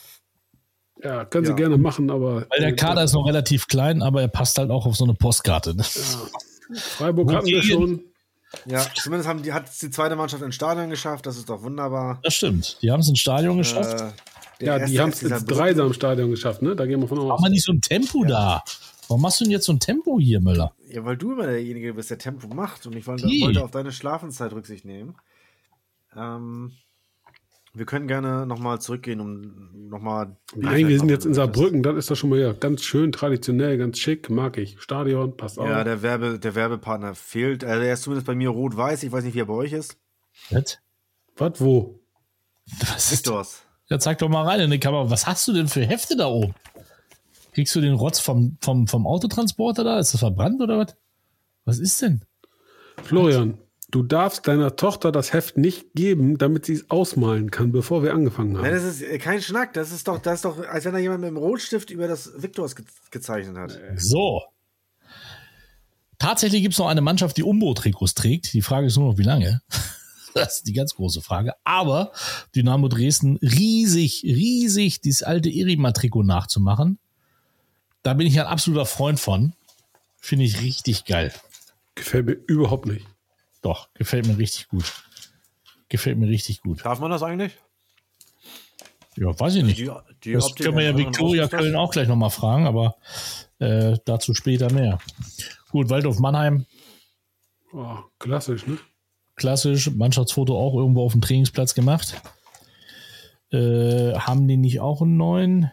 Ja, können ja. sie gerne machen, aber. Weil der Kader ist noch relativ klein, aber er passt halt auch auf so eine Postkarte. Ne? Ja. Freiburg hatten wir schon. Ja, zumindest haben die, hat die zweite Mannschaft ins Stadion geschafft, das ist doch wunderbar. Das stimmt, die haben es ins Stadion geschafft. Äh, ja, die haben es ins Dreisam Stadion geschafft, ne? Da gehen wir von aus. Mach mal nicht so ein Tempo ja. da. Warum machst du denn jetzt so ein Tempo hier, Müller? Ja, weil du immer derjenige bist, der Tempo macht und ich wollte, wollte auf deine Schlafenszeit Rücksicht nehmen. Ähm, wir können gerne nochmal zurückgehen, um nochmal. Nein, wir sind jetzt in Saarbrücken, das ist doch schon mal ja ganz schön traditionell, ganz schick, mag ich. Stadion, passt auch. Ja, der, Werbe, der Werbepartner fehlt. Also er ist zumindest bei mir rot-weiß, ich weiß nicht, wie er bei euch ist. Was? Was, wo? Was Victors. Ja, zeig doch mal rein in die Kamera. Was hast du denn für Hefte da oben? Kriegst du den Rotz vom, vom, vom Autotransporter da? Ist das verbrannt oder was? Was ist denn? Florian, Du darfst deiner Tochter das Heft nicht geben, damit sie es ausmalen kann, bevor wir angefangen haben. Nein, das ist äh, kein Schnack. Das ist doch, das ist doch, als wenn da jemand mit dem Rotstift über das Victors ge gezeichnet hat. So. Tatsächlich gibt es noch eine Mannschaft, die Umbo-Trikots trägt. Die Frage ist nur noch, wie lange. Das ist die ganz große Frage. Aber Dynamo Dresden riesig, riesig dieses alte Irima-Trikot nachzumachen. Da bin ich ein absoluter Freund von. Finde ich richtig geil. Gefällt mir überhaupt nicht. Doch, gefällt mir richtig gut. Gefällt mir richtig gut. Darf man das eigentlich? Ja, weiß ich nicht. Die, die das können wir ja Viktoria Köln auch gleich nochmal fragen, aber äh, dazu später mehr. Gut, Waldorf Mannheim. Oh, klassisch, ne? Klassisch, Mannschaftsfoto auch irgendwo auf dem Trainingsplatz gemacht. Äh, haben die nicht auch einen neuen?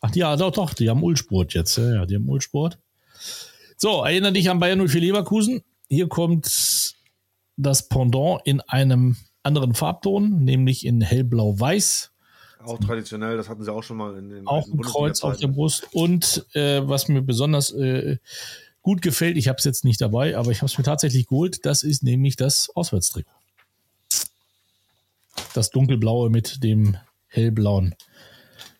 Ach ja, doch, doch, die haben Ulsport jetzt. Ja, ja, die haben Ulsport. So, erinnere dich an Bayern 04 Leverkusen. Hier kommt das Pendant in einem anderen Farbton, nämlich in hellblau-weiß. Auch traditionell, das hatten sie auch schon mal in den Auch ein Kreuz auf der Brust. Und äh, was mir besonders äh, gut gefällt, ich habe es jetzt nicht dabei, aber ich habe es mir tatsächlich geholt, das ist nämlich das Auswärtstrikot. Das dunkelblaue mit dem hellblauen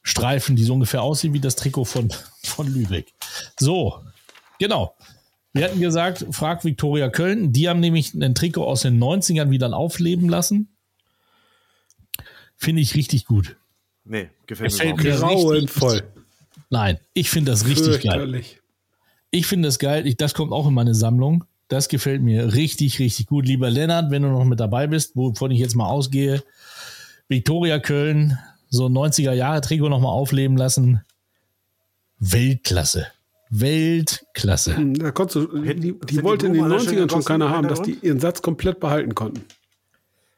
Streifen, die so ungefähr aussehen wie das Trikot von, von Lübeck. So, genau. Wir hatten gesagt, frag Viktoria Köln. Die haben nämlich ein Trikot aus den 90ern wieder aufleben lassen. Finde ich richtig gut. Nee, gefällt, mir grauenvoll. Nein, ich finde das richtig geil. Ich finde das geil. Ich, das kommt auch in meine Sammlung. Das gefällt mir richtig, richtig gut. Lieber Lennart, wenn du noch mit dabei bist, wovon ich jetzt mal ausgehe, Viktoria Köln, so 90er Jahre Trikot nochmal aufleben lassen. Weltklasse. Weltklasse. Hm, da konntest du, die, die wollte in den 90ern schon keiner haben, dass die ihren Satz komplett behalten konnten.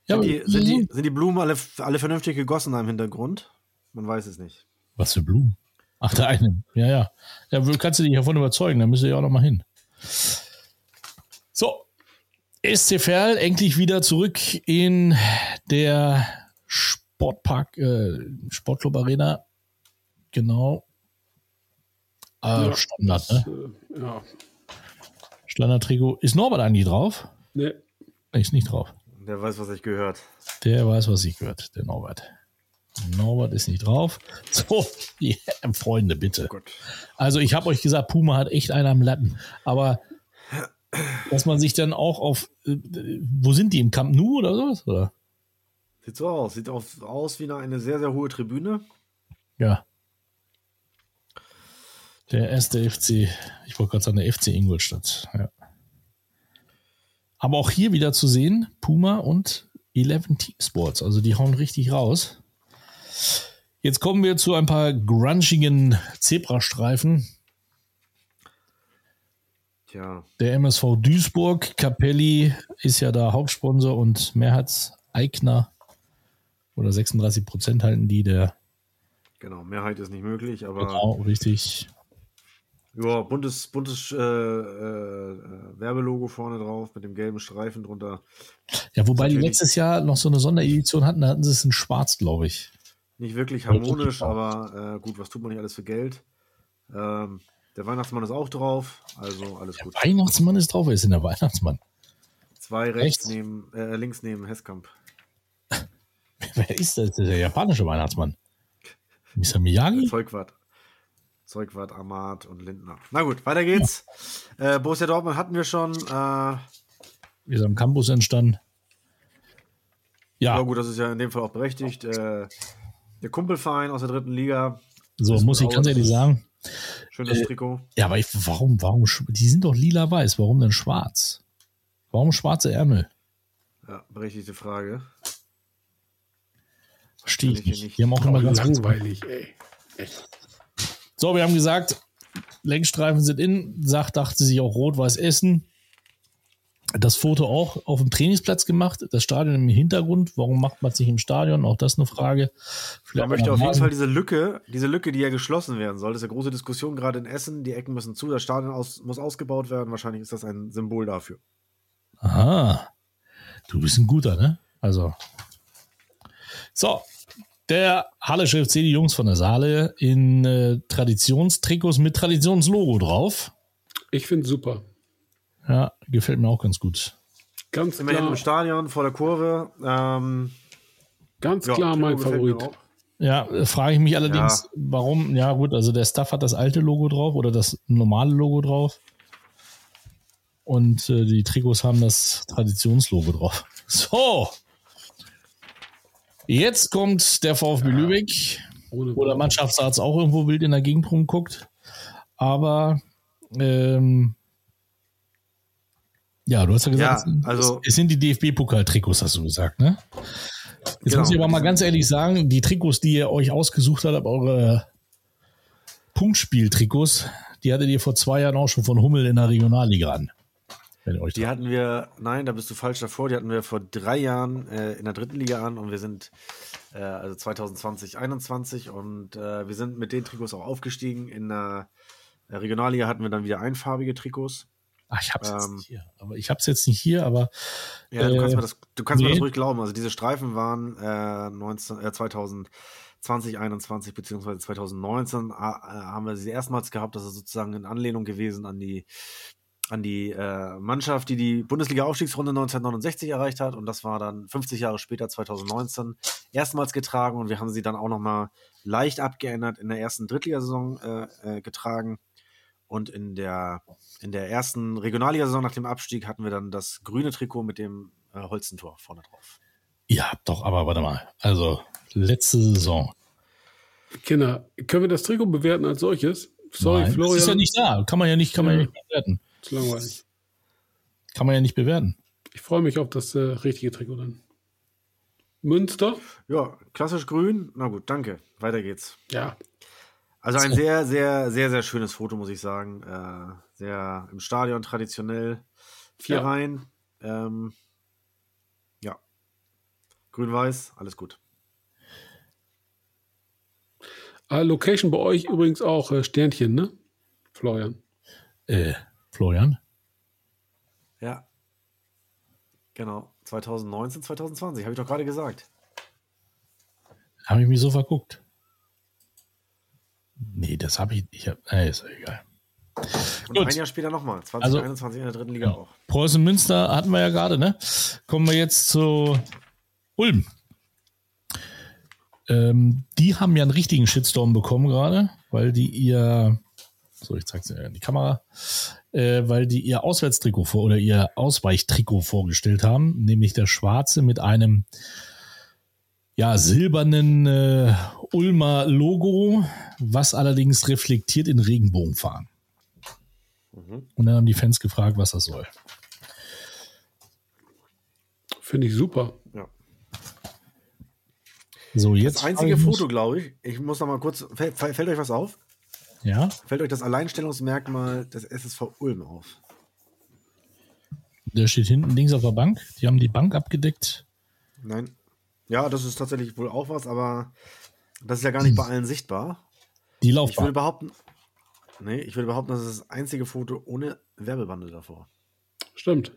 Ja, sind, die, sind, die, sind die Blumen alle, alle vernünftig gegossen im Hintergrund? Man weiß es nicht. Was für Blumen? Ach, der eine. Ja, ja. Ja, kannst du dich davon überzeugen, dann müsst ihr ja auch noch mal hin. So. SC Verl endlich wieder zurück in der Sportpark, äh, Sportclub Arena. Genau. Äh, ja, Standard, das, ne? Äh, ja. Standard-Trikot. Ist Norbert eigentlich drauf? Nee. Ist nicht drauf. Der weiß, was ich gehört. Der weiß, was ich gehört, der Norbert. Norbert ist nicht drauf. So, yeah, Freunde, bitte. Oh also ich habe euch gesagt, Puma hat echt einen am Latten. Aber dass man sich dann auch auf, äh, wo sind die, im Camp Nou oder sowas? Oder? Sieht so aus. Sieht auf, aus wie eine sehr, sehr hohe Tribüne. Ja. Der erste FC, ich wollte gerade sagen, der FC Ingolstadt. Ja. Aber auch hier wieder zu sehen, Puma und 11 Team Sports. Also die hauen richtig raus. Jetzt kommen wir zu ein paar grunchigen Zebrastreifen. Tja. Der MSV Duisburg, Capelli ist ja da Hauptsponsor und Mehrheitseigner oder 36 Prozent halten die der. Genau, Mehrheit ist nicht möglich, aber. Genau, richtig. Ja, buntes, buntes äh, äh, Werbelogo vorne drauf mit dem gelben Streifen drunter. Ja, wobei die letztes Jahr noch so eine Sonderedition hatten, da hatten sie es in schwarz, glaube ich. Nicht wirklich harmonisch, aber äh, gut, was tut man nicht alles für Geld? Ähm, der Weihnachtsmann ist auch drauf, also alles der gut. Weihnachtsmann ist drauf, wer ist denn der Weihnachtsmann? Zwei rechts neben, äh, links neben Hesskamp. wer ist das? Der japanische Weihnachtsmann. Mr. Miyagi? Zeugwart. Zeugwart, Amat und Lindner. Na gut, weiter geht's. Ja. Äh, Borussia Dortmund hatten wir schon. Äh, wir sind am Campus entstanden. Ja. ja. gut, das ist ja in dem Fall auch berechtigt. Äh, der Kumpelverein aus der dritten Liga. So, muss ich ganz ehrlich sagen. Schönes äh, Trikot. Ja, aber ich, warum, warum, die sind doch lila-weiß. Warum denn schwarz? Warum schwarze Ärmel? Ja, berechtigte Frage. Verstehe ich nicht. nicht. Die haben auch immer ganz langweilig, ey. Echt. So, wir haben gesagt, Lenkstreifen sind in. Sagt, dachte sich auch rot-weiß Essen. Das Foto auch auf dem Trainingsplatz gemacht, das Stadion im Hintergrund. Warum macht man es nicht im Stadion? Auch das eine Frage. Vielleicht man möchte auf jeden Fall diese Lücke, diese Lücke, die ja geschlossen werden soll. Das ist eine große Diskussion gerade in Essen. Die Ecken müssen zu, das Stadion aus, muss ausgebaut werden. Wahrscheinlich ist das ein Symbol dafür. Aha. Du bist ein guter, ne? Also. So, der Hallische FC, die Jungs von der Saale, in äh, Traditionstrikots mit Traditionslogo drauf. Ich finde super. Ja, gefällt mir auch ganz gut. Ganz klar. im Stadion vor der Kurve. Ähm, ganz ja, klar mein Favorit. Ja, äh, frage ich mich allerdings, ja. warum. Ja, gut, also der Staff hat das alte Logo drauf oder das normale Logo drauf. Und äh, die Trikots haben das Traditionslogo drauf. So, Jetzt kommt der VfB ja. Lübeck, wo der Mannschaftsarzt auch irgendwo wild in der Gegend rumguckt. Aber ähm, ja, du hast ja gesagt, ja, also, es sind die DFB-Pokal-Trikots, hast du gesagt, ne? Jetzt genau. muss ich aber mal ganz ehrlich sagen, die Trikots, die ihr euch ausgesucht habt, eure Punktspiel-Trikots, die hattet ihr vor zwei Jahren auch schon von Hummel in der Regionalliga an die hatten wir, nein, da bist du falsch davor, die hatten wir vor drei Jahren äh, in der dritten Liga an und wir sind äh, also 2020, 2021 und äh, wir sind mit den Trikots auch aufgestiegen. In der Regionalliga hatten wir dann wieder einfarbige Trikots. Ach, ich hab's ähm, jetzt nicht hier. Aber ich hab's jetzt nicht hier, aber. Ja, du kannst, mir das, du kannst nee. mir das ruhig glauben. Also diese Streifen waren äh, 19, äh, 2000 2021 beziehungsweise 2019 äh, haben wir sie erstmals gehabt. Das ist sozusagen in Anlehnung gewesen an die an die äh, Mannschaft, die die Bundesliga-Aufstiegsrunde 1969 erreicht hat. Und das war dann 50 Jahre später, 2019, erstmals getragen. Und wir haben sie dann auch nochmal leicht abgeändert in der ersten Drittligasaison äh, äh, getragen. Und in der, in der ersten Regionalligasaison nach dem Abstieg hatten wir dann das grüne Trikot mit dem äh, Holzentor vorne drauf. Ihr habt doch aber, warte mal, also letzte Saison. Kinder, können wir das Trikot bewerten als solches? Sorry, Nein, Florian. Das ist ja nicht da. Kann man ja nicht, kann man ja nicht bewerten. Ist langweilig. Kann man ja nicht bewerten. Ich freue mich auf das äh, richtige Trikot dann. Münster? Ja, klassisch grün. Na gut, danke. Weiter geht's. Ja. Also ein sehr, sehr, sehr, sehr schönes Foto, muss ich sagen. Äh, sehr im Stadion traditionell. Vier ja. Reihen. Ähm, ja. Grün-Weiß, alles gut. Ah, Location bei euch übrigens auch äh, Sternchen, ne? Florian. Äh, Florian? Ja. Genau. 2019, 2020, habe ich doch gerade gesagt. Habe ich mich so verguckt? Nee, das habe ich. ich hab, äh, ist egal. Und Gut. ein Jahr später nochmal, 2021 also, in der dritten Liga auch. Preußen Münster hatten wir ja gerade, ne? Kommen wir jetzt zu Ulm. Ähm, die haben ja einen richtigen Shitstorm bekommen gerade, weil die ihr, so ich zeig's dir in die Kamera, äh, weil die ihr Auswärtstrikot vor oder ihr Ausweichtrikot vorgestellt haben, nämlich der schwarze mit einem ja, silbernen äh, Ulmer Logo, was allerdings reflektiert in Regenbogenfarben. Mhm. Und dann haben die Fans gefragt, was das soll. Finde ich super. Ja. So, jetzt das einzige Foto, glaube ich, ich muss noch mal kurz, fällt, fällt, euch was auf? Ja. Fällt euch das Alleinstellungsmerkmal des SSV Ulm auf? Der steht hinten links auf der Bank. Die haben die Bank abgedeckt. Nein. Ja, das ist tatsächlich wohl auch was, aber das ist ja gar nicht hm. bei allen sichtbar. Die Laufbahn. Ich würde behaupten, nee, ich würde behaupten, das ist das einzige Foto ohne Werbebande davor. Stimmt.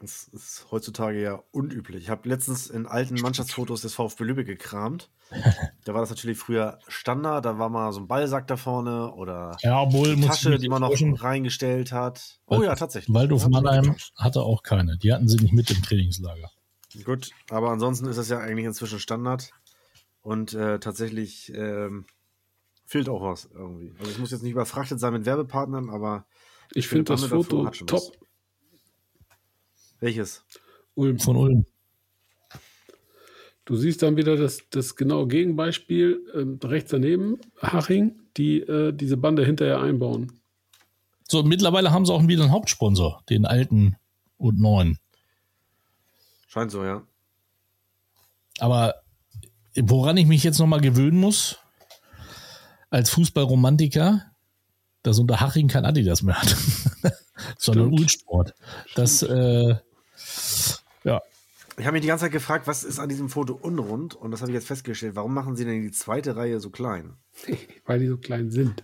Das ist heutzutage ja unüblich. Ich habe letztens in alten Mannschaftsfotos des VfB Lübeck gekramt. Da war das natürlich früher Standard. Da war mal so ein Ballsack da vorne oder ja, obwohl, die Tasche, die man noch reingestellt hat. Oh ja, tatsächlich. Waldhof Mannheim hatte auch keine. Die hatten sie nicht mit im Trainingslager. Gut, aber ansonsten ist das ja eigentlich inzwischen Standard. Und äh, tatsächlich ähm, fehlt auch was irgendwie. Also es muss jetzt nicht überfrachtet sein mit Werbepartnern, aber ich finde das Foto top. Was. Welches? Ulm. Von Ulm. Du siehst dann wieder das, das genaue Gegenbeispiel ähm, rechts daneben, Haching, die äh, diese Bande hinterher einbauen. So, mittlerweile haben sie auch wieder einen Hauptsponsor, den alten und neuen. Scheint so, ja. Aber woran ich mich jetzt nochmal gewöhnen muss, als Fußballromantiker, dass unter Haching kein Adidas mehr hat, sondern Ulsport. Das, äh. Ich habe mich die ganze Zeit gefragt, was ist an diesem Foto unrund? Und das habe ich jetzt festgestellt. Warum machen sie denn die zweite Reihe so klein? Weil die so klein sind.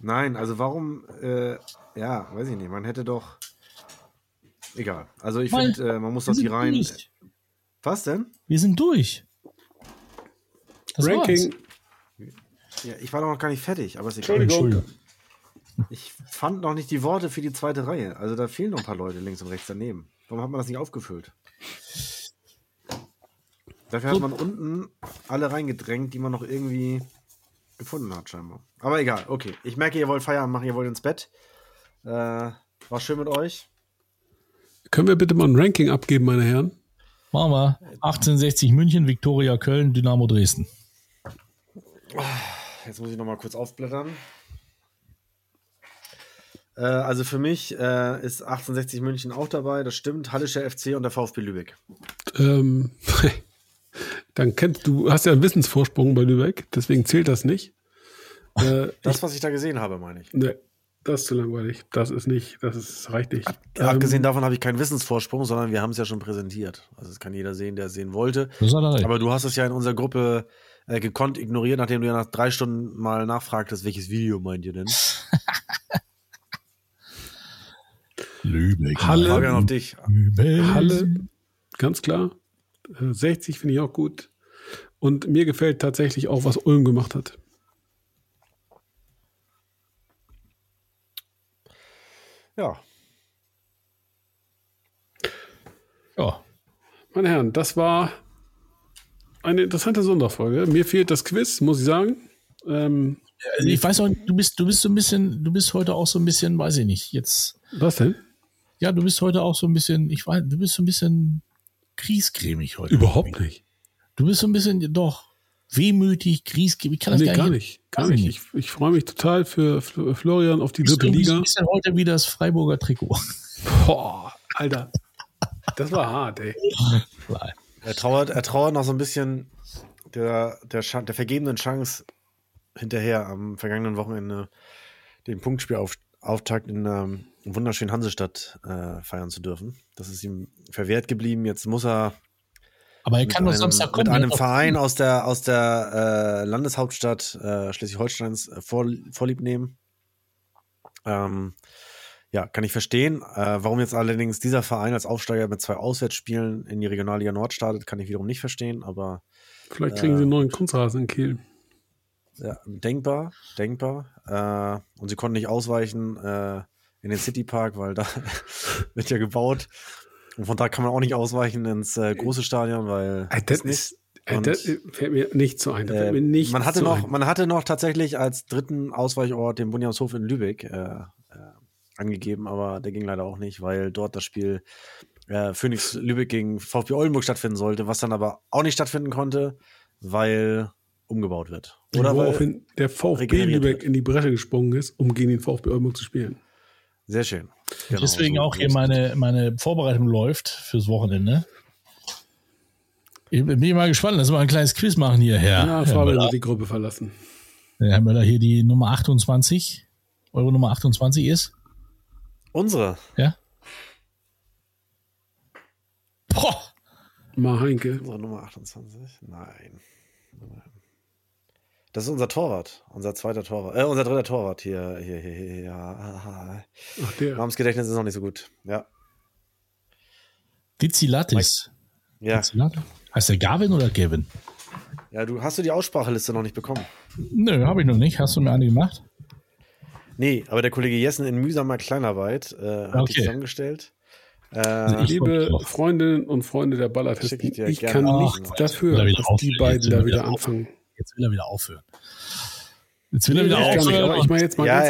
Nein, also warum, äh, ja, weiß ich nicht. Man hätte doch. Egal. Also ich finde, äh, man muss doch die Reihen. Durch. Was denn? Wir sind durch. Das Ranking. Ja, ich war noch gar nicht fertig, aber es ist egal. Entschuldigung. Ich fand noch nicht die Worte für die zweite Reihe. Also da fehlen noch ein paar Leute links und rechts daneben. Warum hat man das nicht aufgefüllt? Dafür hat man unten alle reingedrängt, die man noch irgendwie gefunden hat, scheinbar. Aber egal, okay. Ich merke, ihr wollt Feierabend machen, ihr wollt ins Bett. Äh, war schön mit euch. Können wir bitte mal ein Ranking abgeben, meine Herren? Machen wir. 1860 München, Viktoria Köln, Dynamo Dresden. Jetzt muss ich noch mal kurz aufblättern. Äh, also für mich äh, ist 1860 München auch dabei, das stimmt. Hallischer FC und der VfB Lübeck. Ähm, dann kennst du, hast ja einen Wissensvorsprung bei Lübeck, deswegen zählt das nicht. Äh, das, ich, was ich da gesehen habe, meine ich. Ne, das ist zu langweilig. Das ist nicht, das ist, reicht nicht. Ab, ähm, abgesehen davon habe ich keinen Wissensvorsprung, sondern wir haben es ja schon präsentiert. Also das kann jeder sehen, der es sehen wollte. Aber du hast es ja in unserer Gruppe äh, gekonnt ignoriert, nachdem du ja nach drei Stunden mal nachfragtest, welches Video meint ihr denn? Lübeck. Halle. Fabian auf dich. Lübeck. Halle, ganz klar. 60 äh, finde ich auch gut. Und mir gefällt tatsächlich auch, was Ulm gemacht hat. Ja. Ja. Meine Herren, das war eine interessante Sonderfolge. Mir fehlt das Quiz, muss ich sagen. Ähm, ich weiß auch, du bist, du bist so ein bisschen, du bist heute auch so ein bisschen, weiß ich nicht, jetzt. Was denn? Ja, du bist heute auch so ein bisschen, ich weiß, du bist so ein bisschen kriescremig heute. Überhaupt nicht. Du bist so ein bisschen, doch, wehmütig, kriescremig. Ich kann das nee, gar nicht. Gar nicht. nicht. Ich, ich freue mich total für Florian auf die dritte Liga. Ist ja heute wieder das Freiburger Trikot. Boah, Alter. Das war hart, ey. Er trauert, er trauert noch so ein bisschen der, der, der vergebenen Chance hinterher am vergangenen Wochenende den Punktspielauftakt in einer wunderschönen Hansestadt äh, feiern zu dürfen. Das ist ihm verwehrt geblieben. Jetzt muss er Aber er kann mit doch Samstag kommen. Mit einem Verein aus der, aus der äh, Landeshauptstadt äh, Schleswig-Holsteins äh, vor, vorlieb nehmen. Ähm, ja, kann ich verstehen. Äh, warum jetzt allerdings dieser Verein als Aufsteiger mit zwei Auswärtsspielen in die Regionalliga Nord startet, kann ich wiederum nicht verstehen, aber Vielleicht kriegen sie einen neuen Kunstrasen in Kiel. ja, denkbar, denkbar. Äh, und sie konnten nicht ausweichen äh, in den Citypark, weil da wird ja gebaut. Und von da kann man auch nicht ausweichen ins äh, große Stadion, weil Ey, das ist Und, das fällt mir nicht so ein. Äh, nicht man, hatte so noch, ein. man hatte noch tatsächlich als dritten Ausweichort den Bunjamshof in Lübeck äh, äh, angegeben, aber der ging leider auch nicht, weil dort das Spiel äh, Phoenix Lübeck gegen VfB Oldenburg stattfinden sollte, was dann aber auch nicht stattfinden konnte, weil umgebaut wird. Oder Woraufhin der VfB Lübeck wird. in die Bresche gesprungen ist, um gegen den VfB Oldenburg zu spielen. Sehr schön. Genau, Deswegen so- auch hier meine, meine Vorbereitung läuft fürs Wochenende. Ich bin ich mal gespannt, lass mal ein kleines Quiz machen hier, Herr. Ja, Fabian hat die Gruppe verlassen. Herr Möller hier die Nummer 28, eure Nummer 28 ist. Unsere. Ja? Boah, Mar Heinke. Unsere Nummer 28? Nein. Das ist unser Torwart, unser zweiter Torwart, äh, unser dritter Torwart hier, hier, hier, hier, ja. Ach, der. Namensgedächtnis ist noch nicht so gut. Ja. Dizilatis. Ja. Dizilatis? Heißt der Gavin oder Gavin? Ja, du hast du die Ausspracheliste noch nicht bekommen. Nö, habe ich noch nicht. Hast du mir eine gemacht? Nee, aber der Kollege Jessen in mühsamer Kleinarbeit äh, hat die Okay. zusammengestellt. Äh, Ich Liebe. Freundinnen und Freunde der Schick Ballartisten, ich ich kann nichts Ach, dafür, dass die beiden da er wieder wieder anfangen. Jetzt will er wieder aufhören. Jetzt will er Nee, wieder ich, aufhören. aber ich meine jetzt mal ja, ganz,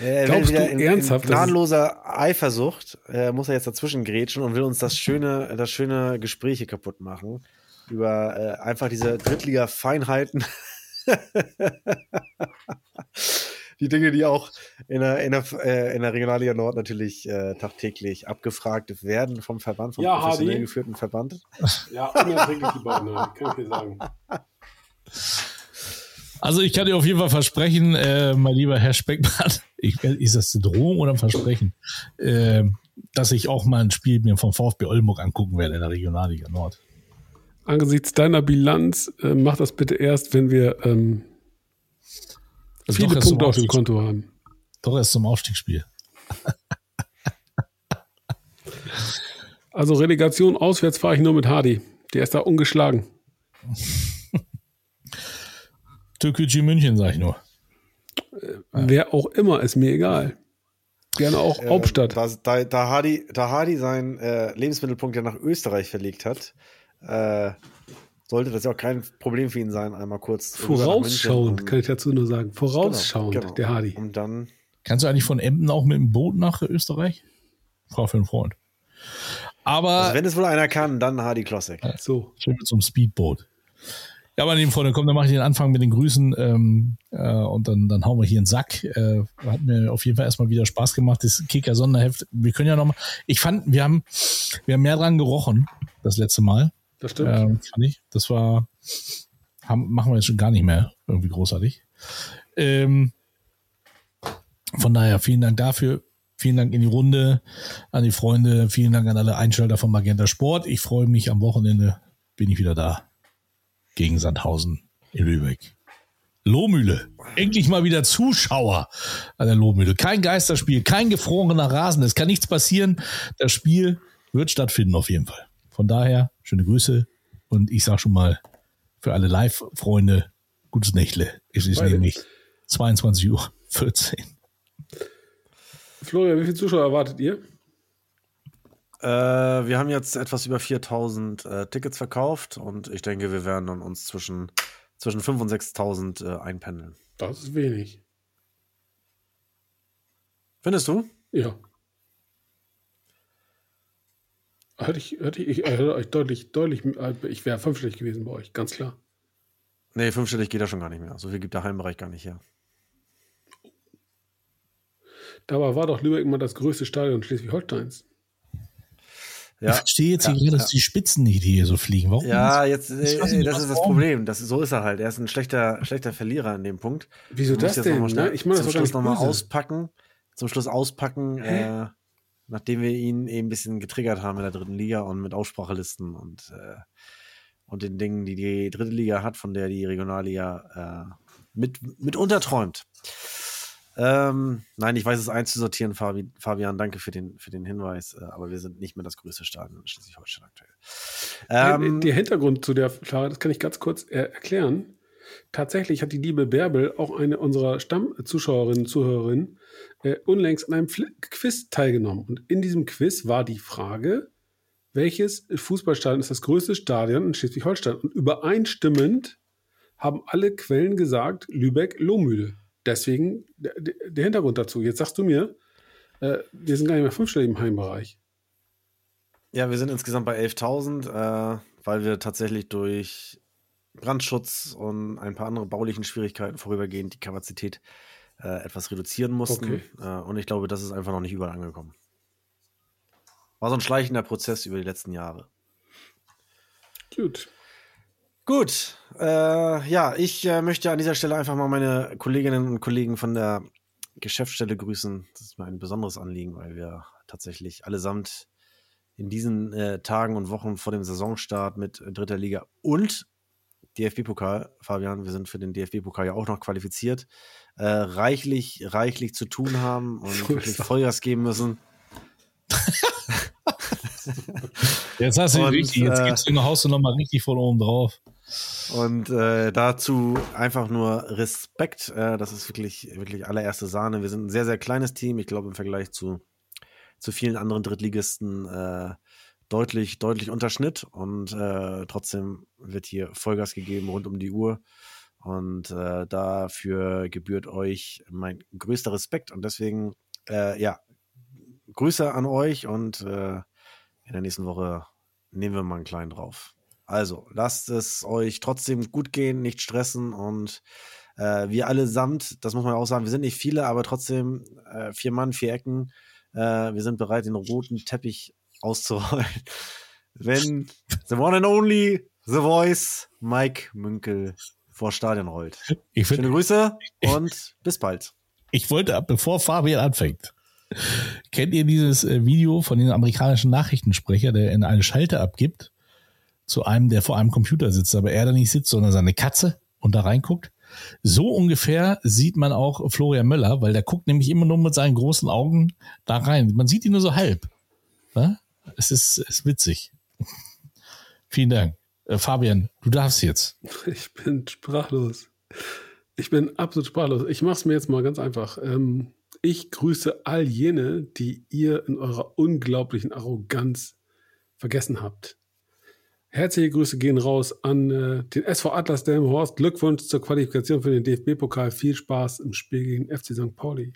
er, er Glaubst wieder du in, ernsthaft, in gnadenloser Eifersucht äh, muss er jetzt dazwischen grätschen und will uns das schöne, das schöne Gespräche kaputt machen über äh, einfach diese Drittliga-Feinheiten. die Dinge, die auch in der, in der, äh, in der Regionalliga Nord natürlich äh, tagtäglich abgefragt werden vom Verband, vom Ja, professionell Hardy. geführten Verband. ja, unerträglich die beiden, kann ich dir sagen. Also ich kann dir auf jeden Fall versprechen, äh, mein lieber Herr Speckmann, ich, ist das eine Drohung oder ein Versprechen, äh, dass ich auch mal ein Spiel mir vom VfB Oldenburg angucken werde in der Regionalliga Nord. Angesichts deiner Bilanz, äh, mach das bitte erst, wenn wir ähm, Also viele Punkte auf dem Konto haben. Doch erst zum Aufstiegsspiel. Also Relegation auswärts fahre ich nur mit Hardy. Der ist da ungeschlagen. Türkgücü München, sag ich nur. Wer auch immer, ist mir egal. Gerne auch Äh, Hauptstadt. Da, da, da, Hardy, da Hardy seinen äh, Lebensmittelpunkt ja nach Österreich verlegt hat, äh, sollte das ja auch kein Problem für ihn sein, einmal kurz Vorausschauend, kann ich dazu nur sagen. und- Vorausschauend, Genau, genau. der Hardy. Und dann, Kannst du eigentlich von Emden auch mit dem Boot nach Österreich? Frau für einen Freund. Aber also wenn es wohl einer kann, dann Hardy Klossek. So. schön mit so einem Speedboot. Ja, meine lieben Freunde, komm, dann mache ich den Anfang mit den Grüßen ähm, äh, und dann, dann hauen wir hier einen Sack. Äh, hat mir auf jeden Fall erstmal wieder Spaß gemacht, das Kicker-Sonderheft. Wir können ja nochmal, ich fand, wir haben, wir haben mehr dran gerochen, das letzte Mal. Das stimmt. Ähm, fand ich. Das war, haben, machen wir jetzt schon gar nicht mehr irgendwie großartig. Ähm, von daher, vielen Dank dafür. Vielen Dank in die Runde, an die Freunde. Vielen Dank an alle Einschalter von Magenta Sport. Ich freue mich am Wochenende. Bin ich wieder da. Gegen Sandhausen in Lübeck. Lohmühle. Endlich mal wieder Zuschauer an der Lohmühle. Kein Geisterspiel, kein gefrorener Rasen. Es kann nichts passieren. Das Spiel wird stattfinden auf jeden Fall. Von daher, schöne Grüße. Und ich sage schon mal für alle Live-Freunde, gutes Nächtle. Es ist Beide. nämlich 22 Uhr 14. Florian, wie viele Zuschauer erwartet ihr? Äh, wir haben jetzt etwas über 4000 äh, Tickets verkauft und ich denke, wir werden dann uns zwischen, zwischen 5.000 und 6.000 äh, einpendeln. Das ist wenig. Findest du? Ja. Hätte ich, hätte ich, ich hätte euch deutlich, deutlich, äh, ich wäre fünfstellig gewesen bei euch, ganz klar. Nee, fünfstellig geht da schon gar nicht mehr. So viel gibt der Heimbereich gar nicht her. Dabei war doch Lübeck immer das größte Stadion Schleswig-Holsteins. Ja, Ich verstehe jetzt ja, hier gerade, ja. dass die Spitzen nicht hier so fliegen. Warum? Ja, jetzt, äh, nicht, das ist das warum. Problem. Das, so ist er halt. Er ist ein schlechter, schlechter Verlierer in dem Punkt. Wieso Du das jetzt noch denn? mal schnell Ne? Ich meine das zum gar Schluss nicht nochmal auspacken. Zum Schluss auspacken, äh, nachdem wir ihn eben ein bisschen getriggert haben in der dritten Liga und mit Aussprachelisten und äh, und den Dingen, die die dritte Liga hat, von der die Regionalliga äh, mit, mitunter träumt. Ähm, nein, ich weiß es einzusortieren, Fabi, Fabian. Danke für den, für den Hinweis. Äh, aber wir sind nicht mehr das größte Stadion in Schleswig-Holstein aktuell. Ähm, der Hintergrund zu der Frage, das kann ich ganz kurz er erklären. Tatsächlich hat die liebe Bärbel, auch eine unserer Stammzuschauerinnen und Zuhörerinnen, äh, unlängst an einem Fl Quiz teilgenommen. Und in diesem Quiz war die Frage, welches Fußballstadion ist das größte Stadion in Schleswig-Holstein? Und übereinstimmend haben alle Quellen gesagt, Lübeck-Lohmühle. Deswegen der, Hintergrund dazu. Jetzt sagst du mir, äh, wir sind gar nicht mehr fünfstellig im Heimbereich. Ja, wir sind insgesamt bei 11.000, äh, weil wir tatsächlich durch Brandschutz und ein paar andere baulichen Schwierigkeiten vorübergehend die Kapazität äh, etwas reduzieren mussten. Okay. Äh, und ich glaube, das ist einfach noch nicht überall angekommen. War so ein schleichender Prozess über die letzten Jahre. Gut. Gut, äh, ja, ich äh, möchte an dieser Stelle einfach mal meine Kolleginnen und Kollegen von der Geschäftsstelle grüßen. Das ist mir ein besonderes Anliegen, weil wir tatsächlich allesamt in diesen äh, Tagen und Wochen vor dem Saisonstart mit dritter Liga und DFB-Pokal, Fabian, wir sind für den DFB-Pokal ja auch noch qualifiziert, äh, reichlich, reichlich zu tun haben und wirklich Vollgas geben müssen. Jetzt hast du und, richtig, jetzt äh, gibst du Haus noch mal richtig von oben drauf. Und äh, dazu einfach nur Respekt. Äh, das ist wirklich, wirklich allererste Sahne. Wir sind ein sehr, sehr kleines Team. Ich glaube, im Vergleich zu, zu vielen anderen Drittligisten äh, deutlich, deutlich Unterschnitt. Und äh, trotzdem wird hier Vollgas gegeben rund um die Uhr. Und äh, dafür gebührt euch mein größter Respekt. Und deswegen, äh, ja, Grüße an euch und in der nächsten Woche nehmen wir mal einen kleinen drauf. Also, lasst es euch trotzdem gut gehen, nicht stressen und äh, wir allesamt, das muss man auch sagen, wir sind nicht viele, aber trotzdem äh, vier Mann, vier Ecken. Äh, wir sind bereit, den roten Teppich auszurollen. Wenn the one and only, the voice, Mike Münkel vor Stadion rollt. Ich Schöne Grüße und bis bald. Ich wollte, bevor Fabian anfängt, kennt ihr dieses äh, Video von dem amerikanischen Nachrichtensprecher, der in eine Schalte abgibt? Zu einem, der vor einem Computer sitzt, aber er da nicht sitzt, sondern seine Katze und da reinguckt. So ungefähr sieht man auch Florian Möller, weil der guckt nämlich immer nur mit seinen großen Augen da rein. Man sieht ihn nur so halb. Ja? Es ist, ist witzig. Vielen Dank. Äh, Fabian, du darfst jetzt. Ich bin sprachlos. Ich bin absolut sprachlos. Ich mache es mir jetzt mal ganz einfach. Ähm, ich grüße all jene, die ihr in eurer unglaublichen Arroganz vergessen habt. Herzliche Grüße gehen raus an äh, den SV Atlas Delmenhorst. Glückwunsch zur Qualifikation für den DFB-Pokal. Viel Spaß im Spiel gegen FC St. Pauli.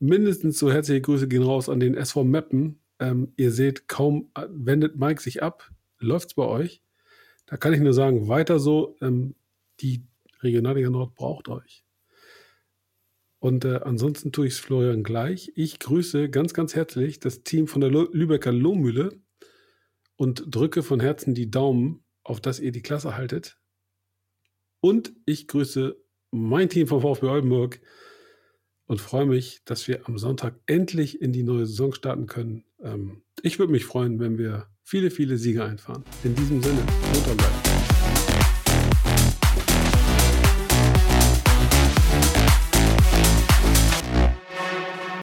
Mindestens so herzliche Grüße gehen raus an den SV Meppen. Ähm, ihr seht, kaum äh, wendet Mike sich ab. Läuft's bei euch? Da kann ich nur sagen, weiter so. Ähm, die Regionalliga Nord braucht euch. Und äh, ansonsten tue ich es Florian gleich. Ich grüße ganz, ganz herzlich das Team von der Lübecker Lohmühle und drücke von Herzen die Daumen, auf dass ihr die Klasse haltet. Und ich grüße mein Team vom VfB Oldenburg und freue mich, dass wir am Sonntag endlich in die neue Saison starten können. Ähm, ich würde mich freuen, wenn wir viele, viele Siege einfahren. In diesem Sinne, munter bleiben.